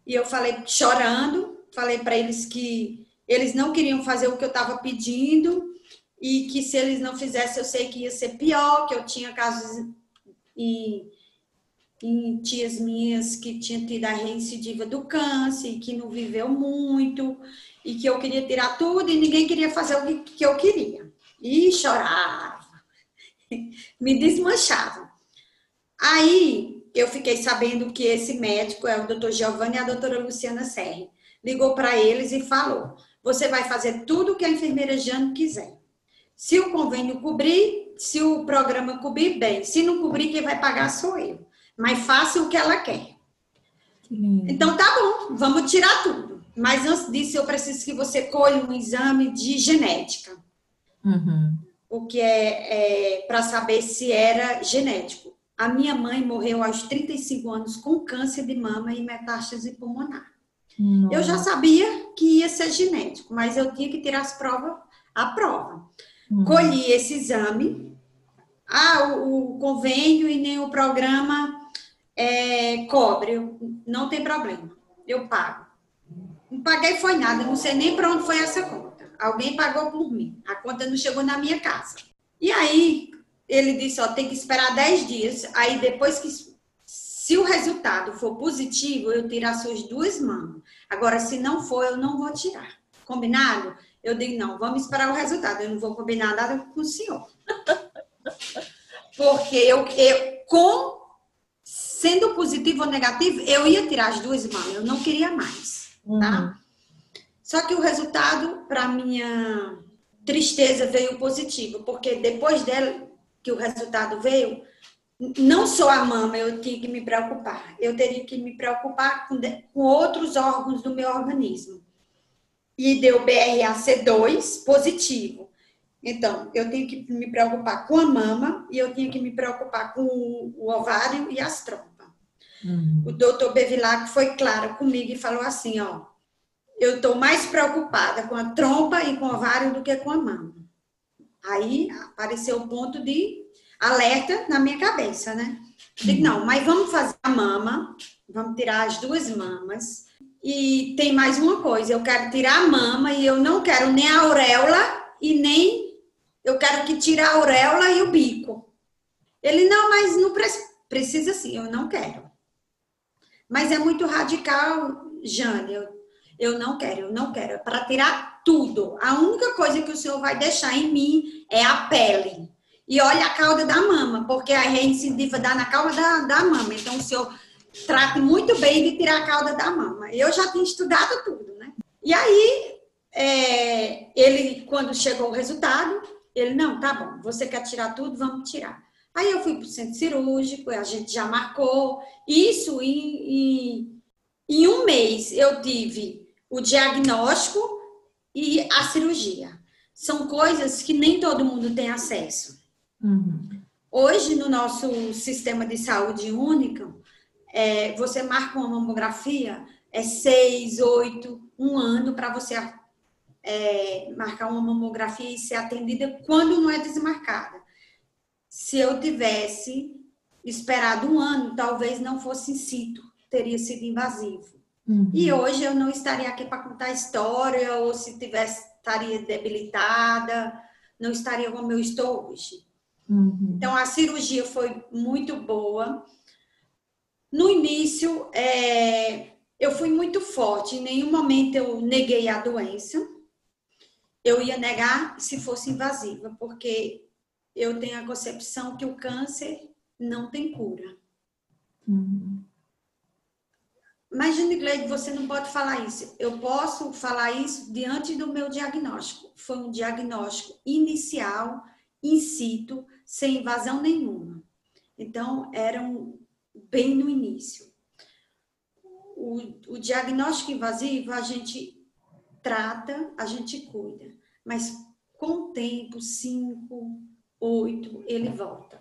e eu falei chorando, falei para eles que eles não queriam fazer o que eu estava pedindo e que se eles não fizessem eu sei que ia ser pior, que eu tinha casos em, em tias minhas que tinham tido a reincidiva do câncer que não viveu muito e que eu queria tirar tudo e ninguém queria fazer o que, eu queria. E chorava, me desmanchava. Aí eu fiquei sabendo que esse médico é o doutor Giovanni e a doutora Luciana Serri ligou para eles e falou: você vai fazer tudo o que a enfermeira Jane quiser. Se o convênio cobrir, se o programa cobrir, bem. Se não cobrir, quem vai pagar sou eu. Mas faça o que ela quer. Então tá bom, vamos tirar tudo. Mas antes disso, eu preciso que você colhe um exame de genética. Uhum. O que é, é para saber se era genético. A minha mãe morreu aos 35 anos com câncer de mama e metástase pulmonar. Nossa. Eu já sabia que ia ser genético, mas eu tinha que tirar as provas, a prova. Uhum. Colhi esse exame. Ah, o, o, convênio e nem o programa é, cobre. Não tem problema. Eu pago. Não paguei foi nada, não sei nem para onde foi essa conta. Alguém pagou por mim. A conta não chegou na minha casa. E aí, ele disse, ó, tem que esperar 10 dias. Aí, depois que se o resultado for positivo, eu tiro as suas duas mãos. Agora, se não for, eu não vou tirar. Combinado? Eu digo, não, vamos esperar o resultado. Eu não vou combinar nada com o senhor. Porque eu, eu, com sendo positivo ou negativo, eu ia tirar as duas mãos. Eu não queria mais, tá? Uhum. Só que o resultado, para minha tristeza, veio positivo. Porque depois dela, que o resultado veio, não só a mama eu tinha que me preocupar, eu teria que me preocupar com, com outros órgãos do meu organismo. E deu BRAC2 positivo. Então, eu tenho que me preocupar com a mama e eu tinha que me preocupar com o ovário e as trompas. Uhum. O doutor Bevilacqua foi claro comigo e falou assim, ó, eu estou mais preocupada com a trompa e com o ovário do que com a mama. Aí apareceu o ponto de alerta na minha cabeça, né? Digo, não, mas vamos fazer a mama, vamos tirar as duas mamas. E tem mais uma coisa, eu quero tirar a mama e eu não quero nem a auréola e nem eu quero que tire a auréola e o bico. Ele, não, mas não precisa sim, eu não quero. Mas é muito radical, Jane, eu, eu não quero, eu não quero. É para tirar tudo. A única coisa que o senhor vai deixar em mim é a pele e olha a cauda da mama, porque a recidiva dá na cauda da, da mama. Então, o senhor trate muito bem de tirar a cauda da mama. Eu já tinha estudado tudo, né? E aí, é, ele, quando chegou o resultado, ele, não, tá bom, você quer tirar tudo, vamos tirar. Aí eu fui para o centro cirúrgico, a gente já marcou. Isso em, em, em um mês eu tive o diagnóstico e a cirurgia. São coisas que nem todo mundo tem acesso. Uhum. Hoje, no nosso sistema de saúde único, é, você marca uma mamografia, é seis, oito, um ano para você é, marcar uma mamografia e ser atendida quando não é desmarcada. Se eu tivesse esperado um ano, talvez não fosse in situ, teria sido invasivo. Uhum. E hoje eu não estaria aqui para contar história, ou se tivesse, estaria debilitada, não estaria como eu estou hoje. Uhum. Então, a cirurgia foi muito boa. No início, é, eu fui muito forte, em nenhum momento eu neguei a doença. Eu ia negar se fosse invasiva, porque eu tenho a concepção que o câncer não tem cura. Uhum. Mas, Gleide, você não pode falar isso. Eu posso falar isso diante do meu diagnóstico. Foi um diagnóstico inicial, in situ, sem invasão nenhuma. Então, era um, bem no início. O, o diagnóstico invasivo a gente trata, a gente cuida, mas com o tempo, cinco, oito, ele volta.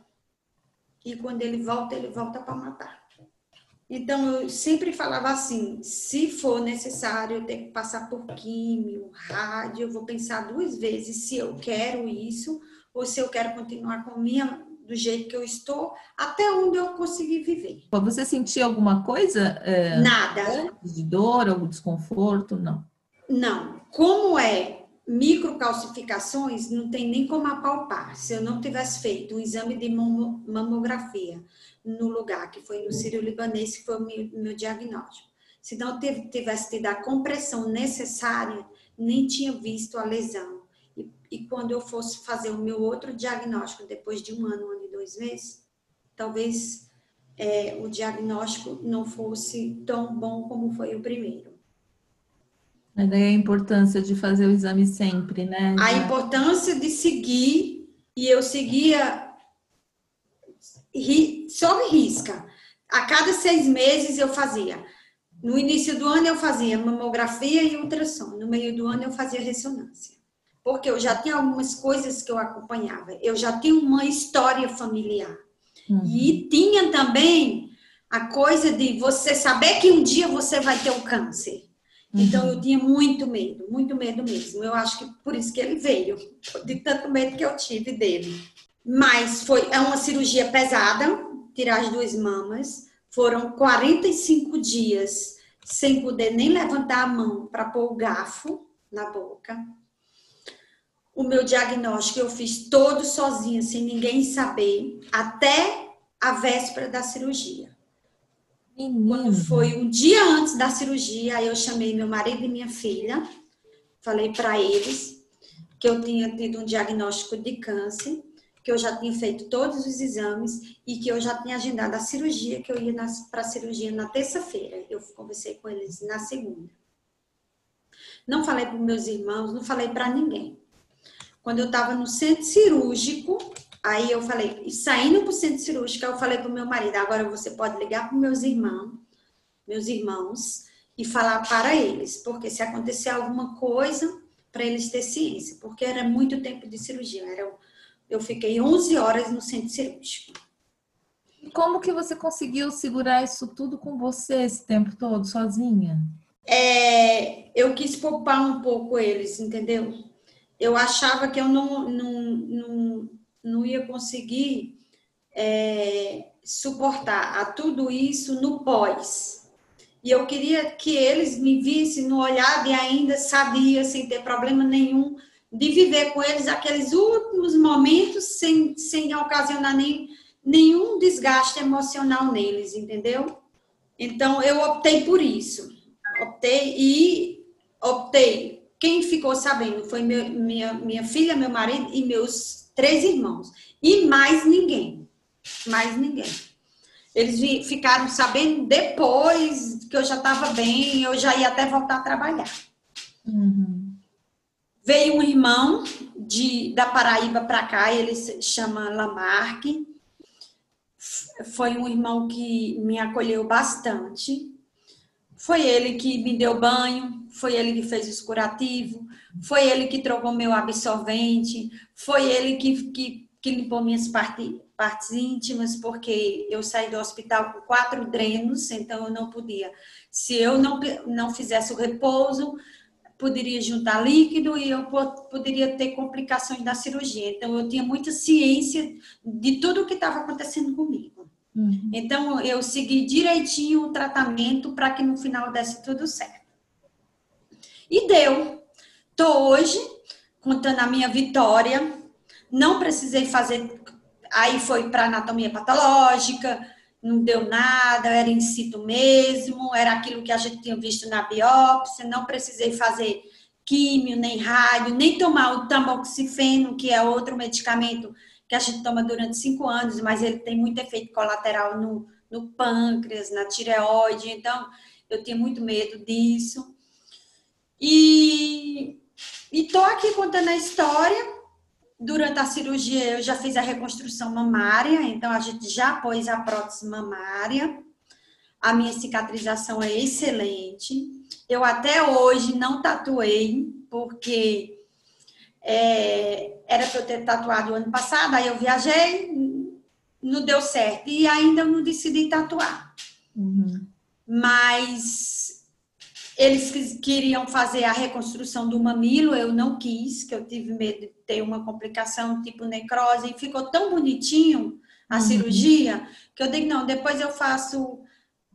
E quando ele volta, ele volta para matar. Então, eu sempre falava assim: se for necessário eu ter que passar por químio, rádio, eu vou pensar duas vezes se eu quero isso ou se eu quero continuar com minha do jeito que eu estou, até onde eu conseguir viver. Você sentia alguma coisa? É, Nada. De dor ou desconforto? Não. Não. Como é microcalcificações, não tem nem como apalpar. Se eu não tivesse feito um exame de mamografia no lugar, que foi no Sírio-Libanês, que foi o meu, diagnóstico. Se não tivesse tido a compressão necessária, nem tinha visto a lesão. E, e, quando eu fosse fazer o meu outro diagnóstico, depois de um ano, um ano e dois meses, talvez é, o diagnóstico não fosse tão bom como foi o primeiro. Mas daí a importância de fazer o exame sempre, né? A importância de seguir, e eu seguia sob risca. A cada seis meses eu fazia. No início do ano eu fazia mamografia e ultrassom. No meio do ano eu fazia ressonância. Porque eu já tinha algumas coisas que eu acompanhava. Eu já tinha uma história familiar. Uhum. E tinha também a coisa de você saber que um dia você vai ter o um câncer. Uhum. Então eu tinha muito medo, muito medo mesmo. Eu acho que por isso que ele veio, de tanto medo que eu tive dele. Mas foi é uma cirurgia pesada, tirar as duas mamas. Foram 45 dias sem poder nem levantar a mão para pôr o garfo na boca. O meu diagnóstico eu fiz todo sozinha, sem ninguém saber, até a véspera da cirurgia. Menina. Quando foi um dia antes da cirurgia, eu chamei meu marido e minha filha, falei para eles que eu tinha tido um diagnóstico de câncer que eu já tinha feito todos os exames e que eu já tinha agendado a cirurgia, que eu ia para a cirurgia na terça-feira. Eu conversei com eles na segunda. Não falei para meus irmãos, não falei para ninguém. Quando eu estava no centro cirúrgico, aí eu falei, saindo para o centro cirúrgico, eu falei para o meu marido, agora você pode ligar para meus irmãos, meus irmãos, e falar para eles, porque se acontecer alguma coisa, para eles ter ciência, porque era muito tempo de cirurgia, era eu fiquei 11 horas no centro cirúrgico. Como que você conseguiu segurar isso tudo com você esse tempo todo, sozinha? É, eu quis poupar um pouco eles, entendeu? Eu achava que eu não, não, não, não ia conseguir é, suportar a tudo isso no pós. E eu queria que eles me vissem no olhar de ainda sabia, sem ter problema nenhum, de viver com eles aqueles últimos momentos sem, sem ocasionar nem, nenhum desgaste emocional neles, entendeu? Então, eu optei por isso. Optei e optei. Quem ficou sabendo foi meu, minha, minha filha, meu marido e meus três irmãos. E mais ninguém. Mais ninguém. Eles ficaram sabendo depois que eu já estava bem, eu já ia até voltar a trabalhar. Uhum. Veio um irmão de, da Paraíba para cá, ele se chama Lamarck. Foi um irmão que me acolheu bastante. Foi ele que me deu banho, foi ele que fez os curativos, foi ele que trocou meu absorvente, foi ele que, que, que limpou minhas partes, partes íntimas, porque eu saí do hospital com quatro drenos, então eu não podia. Se eu não, não fizesse o repouso, poderia juntar líquido e eu poderia ter complicações da cirurgia. Então, eu tinha muita ciência de tudo o que estava acontecendo comigo. Uhum. Então, eu segui direitinho o tratamento para que no final desse tudo certo. E deu. Estou hoje contando a minha vitória. Não precisei fazer. Aí foi para anatomia patológica, não deu nada, era in situ mesmo, era aquilo que a gente tinha visto na biópsia, não precisei fazer químio, nem rádio, nem tomar o tamoxifeno, que é outro medicamento que a gente toma durante cinco anos, mas ele tem muito efeito colateral no, no pâncreas, na tireoide, então eu tinha muito medo disso. E estou aqui contando a história durante a cirurgia eu já fiz a reconstrução mamária, então a gente já pôs a prótese mamária. A minha cicatrização é excelente. Eu até hoje não tatuei, porque é, era para eu ter tatuado o ano passado, aí eu viajei, não deu certo. E ainda eu não decidi tatuar. Uhum. Mas eles queriam fazer a reconstrução do mamilo, eu não quis, que eu tive medo de ter uma complicação tipo necrose, e ficou tão bonitinho a uhum. cirurgia, que eu digo, não, depois eu faço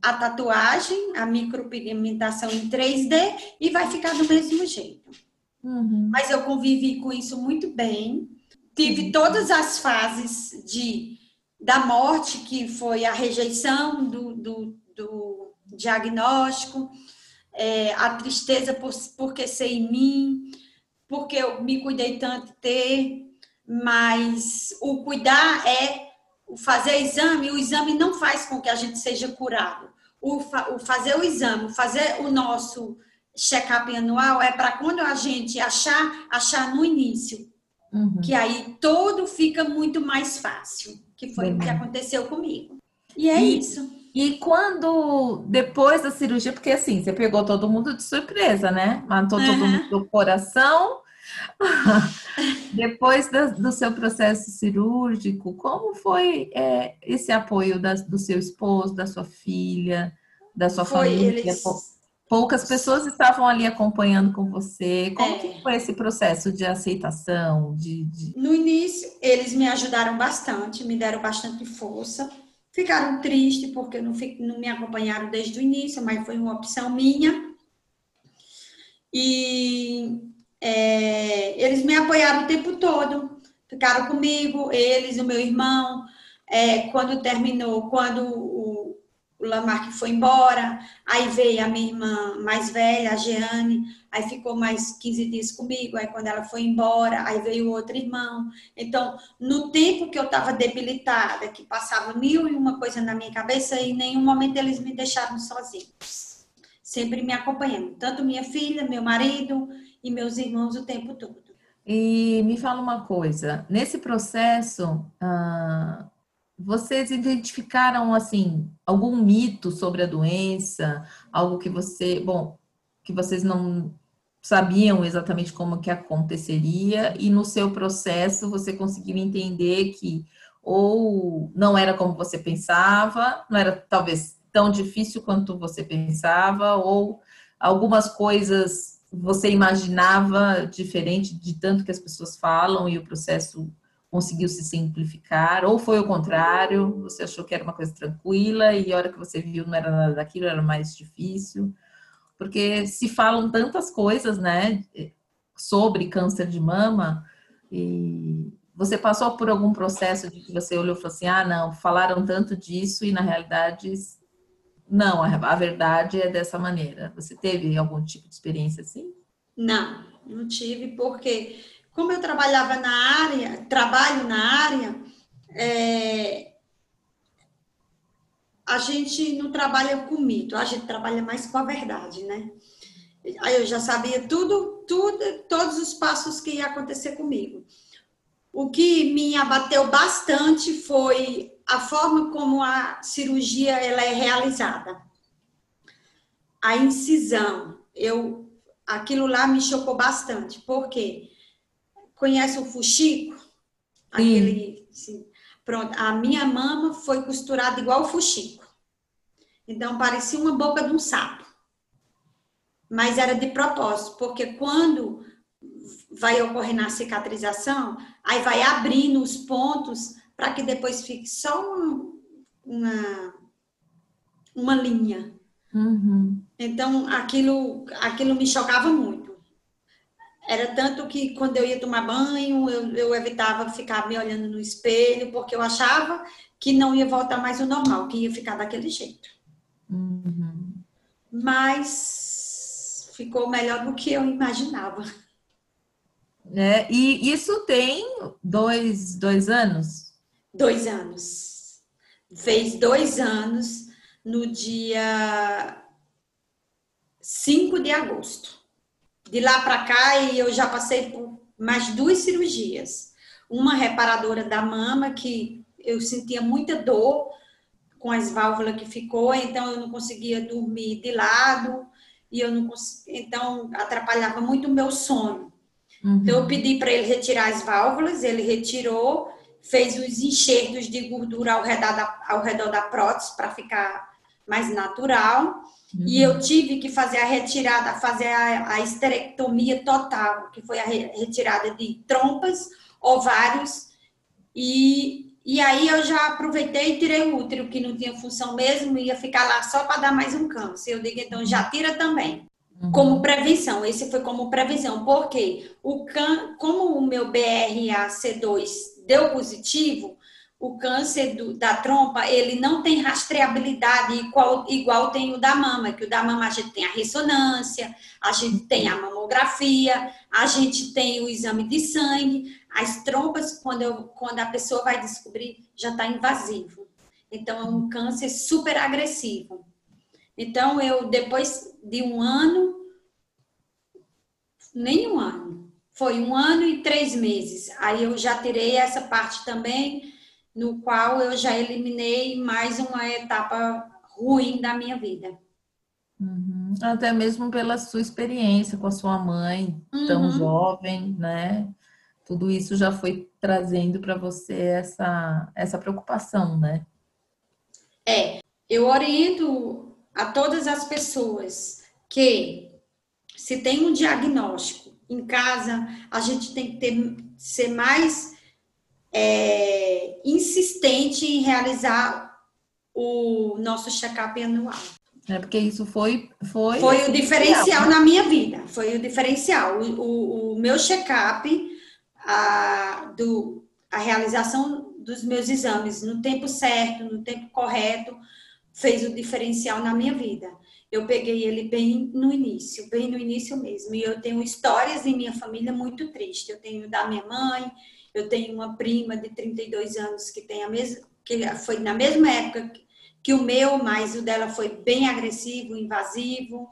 a tatuagem, a micropigmentação em 3D e vai ficar do mesmo jeito. Uhum. Mas eu convivi com isso muito bem. Tive todas as fases de da morte, que foi a rejeição do, do, do diagnóstico, é, a tristeza por, porque ser em mim, porque eu me cuidei tanto de ter, mas o cuidar é o fazer exame, o exame não faz com que a gente seja curado. O, fa, o fazer o exame, fazer o nosso check-up anual é para quando a gente achar, achar no início. Uhum. Que aí todo fica muito mais fácil que foi o que aconteceu comigo. E é e, isso. E quando, depois da cirurgia, porque assim, você pegou todo mundo de surpresa, né? Matou uhum. todo mundo do coração. depois do, do, seu processo cirúrgico, como foi é, esse apoio da, do seu esposo, da sua filha, da sua foi, família? Eles Poucas pessoas estavam ali acompanhando com você. Como é. que foi esse processo de aceitação? De, de, No início, eles me ajudaram bastante, me deram bastante força. Ficaram tristes porque não, não me acompanharam desde o início, mas foi uma opção minha. E é, eles me apoiaram o tempo todo, ficaram comigo, eles, o meu irmão. É, quando terminou, quando o Lamarck foi embora, aí veio a minha irmã mais velha, a Jeane, aí ficou mais 15 dias comigo, aí quando ela foi embora, aí veio outro irmão. Então, no tempo que eu estava debilitada, que passava mil e uma coisa na minha cabeça, em nenhum momento eles me deixaram sozinhos. Sempre me acompanhando, tanto minha filha, meu marido e meus irmãos o tempo todo. E me fala uma coisa, nesse processo, ah, vocês identificaram assim algum mito sobre a doença, algo que você, bom, que vocês não sabiam exatamente como que aconteceria e no seu processo você conseguiu entender que ou não era como você pensava, não era talvez tão difícil quanto você pensava, ou algumas coisas você imaginava diferente de tanto que as pessoas falam e o processo conseguiu se simplificar, ou foi o contrário, você achou que era uma coisa tranquila e a hora que você viu não era nada daquilo, era mais difícil. Porque se falam tantas coisas, né, sobre câncer de mama, e você passou por algum processo de que você olhou e falou assim: ah, não, falaram tanto disso e na realidade, não, a verdade é dessa maneira. Você teve algum tipo de experiência assim? Não, não tive, porque como eu trabalhava na área, trabalho na área, é, a gente não trabalha com mito, a gente trabalha mais com a verdade, né? Aí eu já sabia tudo, tudo, todos os passos que ia acontecer comigo. O que me abateu bastante foi a forma como a cirurgia ela é realizada. A incisão, eu aquilo lá me chocou bastante, porque Conhece o fuxico? Aquele. Assim, pronto, a minha mama foi costurada igual o fuxico. Então parecia uma boca de um sapo. Mas era de propósito, porque quando vai ocorrer na cicatrização, aí vai abrindo os pontos para que depois fique só uma, uma linha. Uhum. Então aquilo, aquilo me chocava muito. Era tanto que quando eu ia tomar banho, eu, eu evitava ficar me olhando no espelho, porque eu achava que não ia voltar mais ao normal, que ia ficar daquele jeito. Uhum. Mas ficou melhor do que eu imaginava. É, e isso tem dois, dois anos? Dois anos. Fez dois anos no dia 5 de agosto de lá para cá e eu já passei por mais duas cirurgias. uma reparadora da mama que eu sentia muita dor com as válvulas que ficou, então eu não conseguia dormir de lado e eu não então atrapalhava muito o meu sono. Uhum. Então eu pedi para ele retirar as válvulas, ele retirou, fez os enxertos de gordura ao redor da, ao redor da prótese para ficar mais natural. Uhum. E eu tive que fazer a retirada, fazer a, a esterectomia total, que foi a re, retirada de trompas, ovários e e aí eu já aproveitei e tirei o útero, que não tinha função mesmo, ia ficar lá só para dar mais um câncer. Eu digo, então já tira também. Uhum. Como prevenção, esse foi como prevenção, porque o can, como o meu BRAC2 deu positivo, o câncer do, da trompa, ele não tem rastreabilidade igual, igual tem o da mama, que o da mama a gente tem a ressonância, a gente tem a mamografia, a gente tem o exame de sangue, as trompas, quando, eu, quando a pessoa vai descobrir, já está invasivo. Então, é um câncer super agressivo. Então, eu, depois de um ano, nem um ano, foi um ano e três meses. Aí eu já tirei essa parte também, no qual eu já eliminei mais uma etapa ruim da minha vida. Uhum. Até mesmo pela sua experiência com a sua mãe, tão uhum. jovem, né? tudo isso já foi trazendo para você essa, essa preocupação, né? É, eu oriento a todas as pessoas que se tem um diagnóstico em casa, a gente tem que ter, ser mais é, insistente em realizar o nosso check-up anual. É porque isso foi foi foi o diferencial na minha vida, foi o diferencial. O, o, o meu check-up a, do, a realização dos meus exames no tempo certo, no tempo correto, fez o diferencial na minha vida. Eu peguei ele bem no início, bem no início mesmo. E eu tenho histórias em minha família muito tristes. Eu tenho da minha mãe, eu tenho uma prima de 32 anos que tem a mesma que foi na mesma época que o meu, mas o dela foi bem agressivo, invasivo.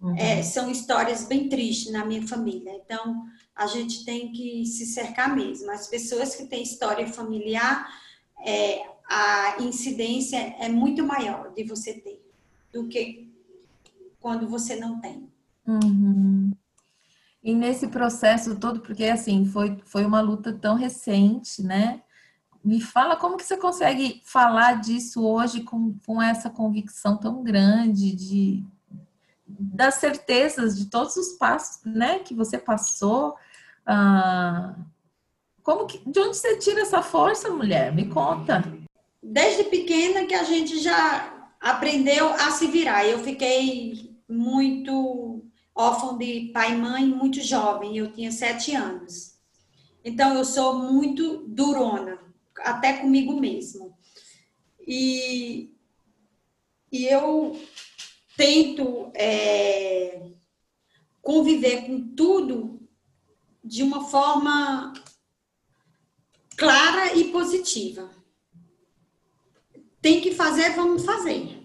Uhum. É, são histórias bem tristes na minha família. Então, a gente tem que se cercar mesmo. As pessoas que têm história familiar, é, a incidência é muito maior de você ter do que quando você não tem. Uhum. E nesse processo todo, porque assim, foi, foi uma luta tão recente, né? Me fala como que você consegue falar disso hoje com, com essa convicção tão grande de, das certezas de todos os passos, né, que você passou. Ah, como que, de onde você tira essa força, mulher? Me conta. Desde pequena que a gente já aprendeu a se virar. Eu fiquei muito órfã de pai e mãe muito jovem. Eu tinha sete anos. Então eu sou muito durona, até comigo mesmo. E, e eu tento é, conviver com tudo de uma forma clara e positiva. Tem que fazer, vamos fazer.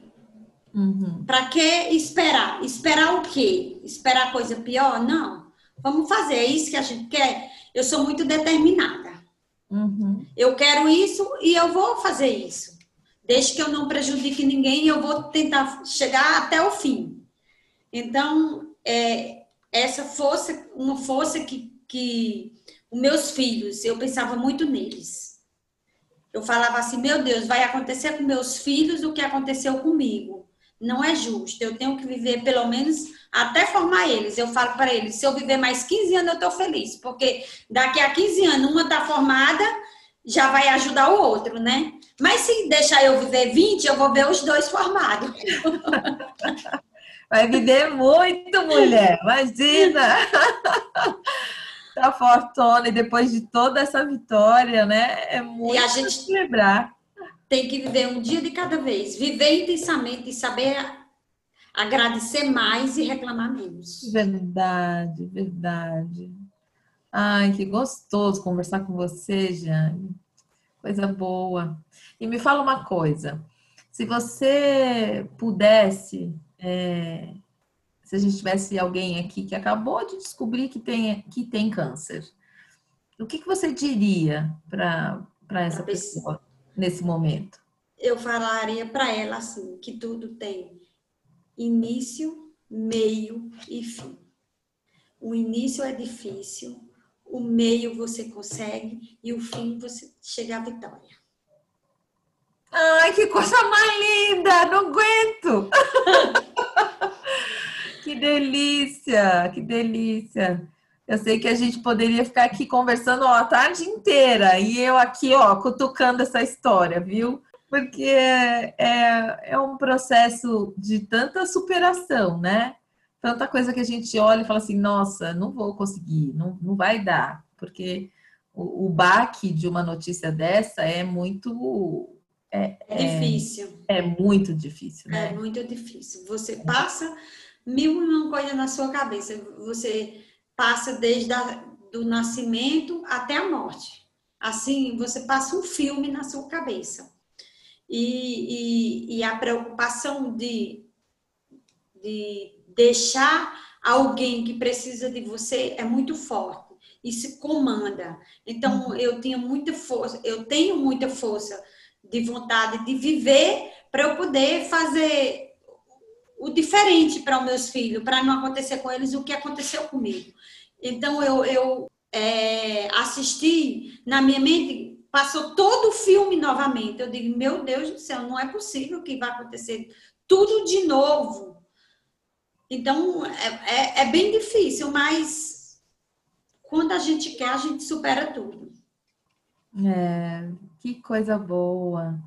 Uhum. Para que esperar? Esperar o quê? Esperar coisa pior? Não. Vamos fazer, é isso que a gente quer. Eu sou muito determinada. Uhum. Eu quero isso e eu vou fazer isso. Desde que eu não prejudique ninguém, eu vou tentar chegar até o fim. Então, é, essa força, uma força que, que os meus filhos, eu pensava muito neles. Eu falava assim, meu Deus, vai acontecer com meus filhos o que aconteceu comigo. Não é justo. Eu tenho que viver pelo menos até formar eles. Eu falo para eles, se eu viver mais 15 anos, eu estou feliz. Porque daqui a 15 anos, uma está formada, já vai ajudar o outro, né? Mas se deixar eu viver 20, eu vou ver os dois formados. Vai viver muito, mulher, imagina! Tá fortona e depois de toda essa vitória, né? É muito e a gente celebrar. Tem que viver um dia de cada vez, viver intensamente e saber agradecer mais e reclamar menos. Verdade, verdade. Ai, que gostoso conversar com você, Jane. Coisa boa. E me fala uma coisa: se você pudesse, é, se a gente tivesse alguém aqui que acabou de descobrir que tem, que tem câncer, o que, que você diria para essa pessoa nesse momento? Eu falaria para ela assim, que tudo tem início, meio e fim. O início é difícil, o meio você consegue e o fim você chega à vitória. Ai, que coisa mais linda! Não aguento! que delícia, que delícia. Eu sei que a gente poderia ficar aqui conversando ó, a tarde inteira e eu aqui, ó, cutucando essa história, viu? Porque é, é, um processo de tanta superação, né? Tanta coisa que a gente olha e fala assim, nossa, não vou conseguir, não, não vai dar, porque o, o baque de uma notícia dessa é muito é, é, difícil. É, é, muito difícil, né? É muito difícil. Você passa mil e uma coisas na sua cabeça. Você passa desde a, do nascimento até a morte. Assim, você passa um filme na sua cabeça. E, e, e a preocupação de, de deixar alguém que precisa de você é muito forte e se comanda. Então, eu tinha muita força, eu tenho muita força de vontade de viver para eu poder fazer o diferente para os meus filhos, para não acontecer com eles o que aconteceu comigo. Então eu, eu é, assisti na minha mente, passou todo o filme novamente. Eu digo, meu Deus do céu, não é possível que vai acontecer tudo de novo. Então é, é, é bem difícil, mas quando a gente quer, a gente supera tudo. É, que coisa boa.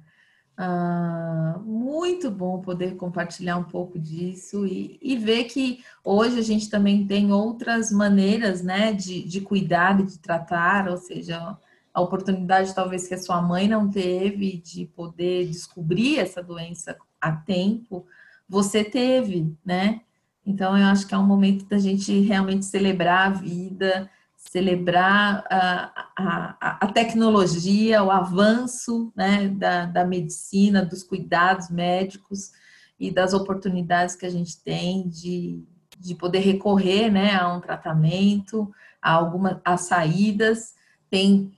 Ah, muito bom poder compartilhar um pouco disso e, e, ver que hoje a gente também tem outras maneiras né, de, de cuidar e de tratar, ou seja, a oportunidade talvez que a sua mãe não teve de poder descobrir essa doença a tempo, você teve, né? Então eu acho que é um momento da gente realmente celebrar a vida, celebrar a, a, a tecnologia, o avanço né, da, da medicina, dos cuidados médicos e das oportunidades que a gente tem de, de poder recorrer né, a um tratamento, a algumas as saídas. Tem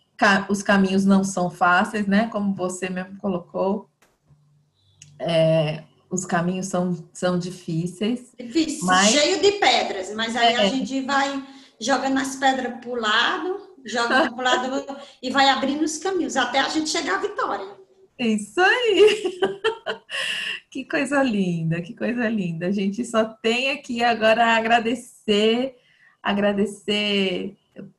os caminhos não são fáceis, né? Como você mesmo colocou. É, os caminhos são, são difíceis. Difícil, mas... cheio de pedras, mas aí é. a gente vai joga nas pedras para o lado, joga para o lado e vai abrindo os caminhos até a gente chegar à vitória. Isso aí! que coisa linda, que coisa linda. A gente só tem aqui agora agradecer, agradecer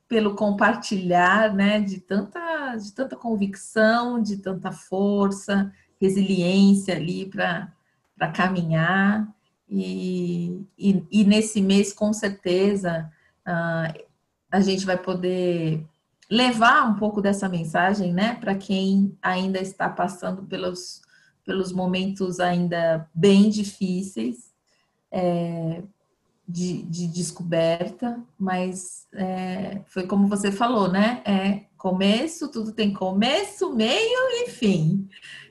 pelo compartilhar, né, de tanta, de tanta convicção, de tanta força, resiliência ali para caminhar. E, e, e, nesse mês, com certeza, uh, a gente vai poder levar um pouco dessa mensagem, né, para quem ainda está passando pelos, pelos momentos ainda bem difíceis é, de, de, descoberta, mas é, foi como você falou, né? É começo, tudo tem começo, meio e fim.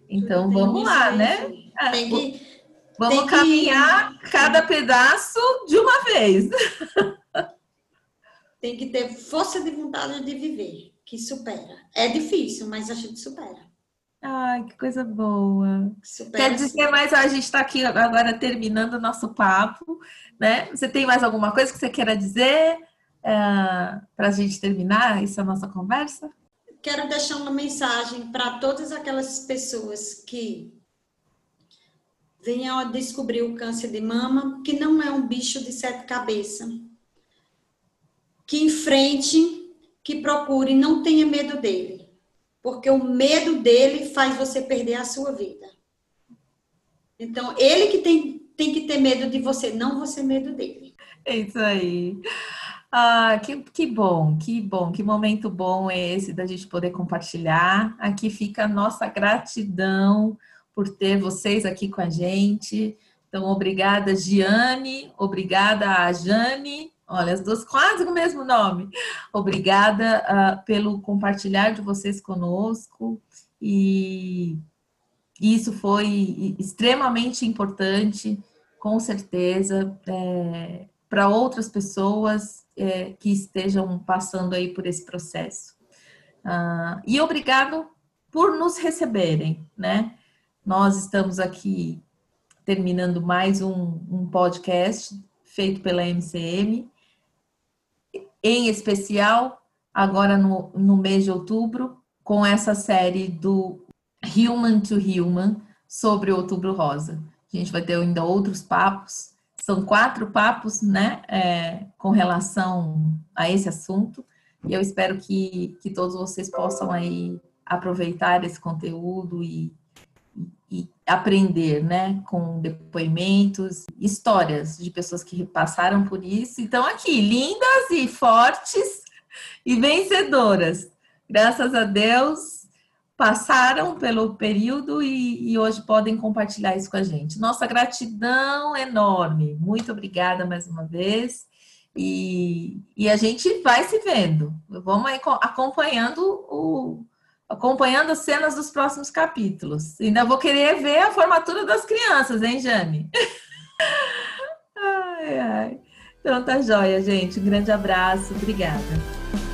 Então vamos lá, né? Tem que, vamos tem caminhar que... cada pedaço de uma vez. tem que ter força de vontade de viver, que supera. É difícil, mas a gente supera. Ai, que coisa boa. Supera, Quer dizer, mas a gente está aqui agora terminando o nosso papo, né? Você tem mais alguma coisa que você queira dizer é, para a gente terminar essa nossa conversa? Quero deixar uma mensagem para todas aquelas pessoas que venham a descobrir o câncer de mama, que não é um bicho de sete cabeças que enfrente, que procure, não tenha medo dele. Porque o medo dele faz você perder a sua vida. Então, ele que tem, tem que ter medo de você, não você medo dele. É isso aí. Ah, que, que bom, que bom, que momento bom é esse da gente poder compartilhar. Aqui fica a nossa gratidão por ter vocês aqui com a gente. Então, obrigada, Giane, obrigada a Jane Olha, as duas quase com o mesmo nome. Obrigada uh, pelo compartilhar de vocês conosco e isso foi extremamente importante, com certeza, é, para outras pessoas é, que estejam passando aí por esse processo. Uh, e obrigado por nos receberem, né? Nós estamos aqui terminando mais um, um podcast feito pela MCM, em especial agora no, no mês de outubro, com essa série do Human to Human sobre o Outubro Rosa. A gente vai ter ainda outros papos, são quatro papos, né, é, com relação a esse assunto, e eu espero que, que todos vocês possam aí aproveitar esse conteúdo e e aprender, né, com depoimentos, histórias de pessoas que passaram por isso. Então, aqui, lindas e fortes e vencedoras. Graças a Deus, passaram pelo período e, e, hoje podem compartilhar isso com a gente. Nossa gratidão enorme. Muito obrigada mais uma vez. E, e a gente vai se vendo. Vamos acompanhando o, acompanhando as cenas dos próximos capítulos. Ainda vou querer ver a formatura das crianças, hein, Jane? ai, ai. Então tá joia, gente. Um grande abraço. Obrigada.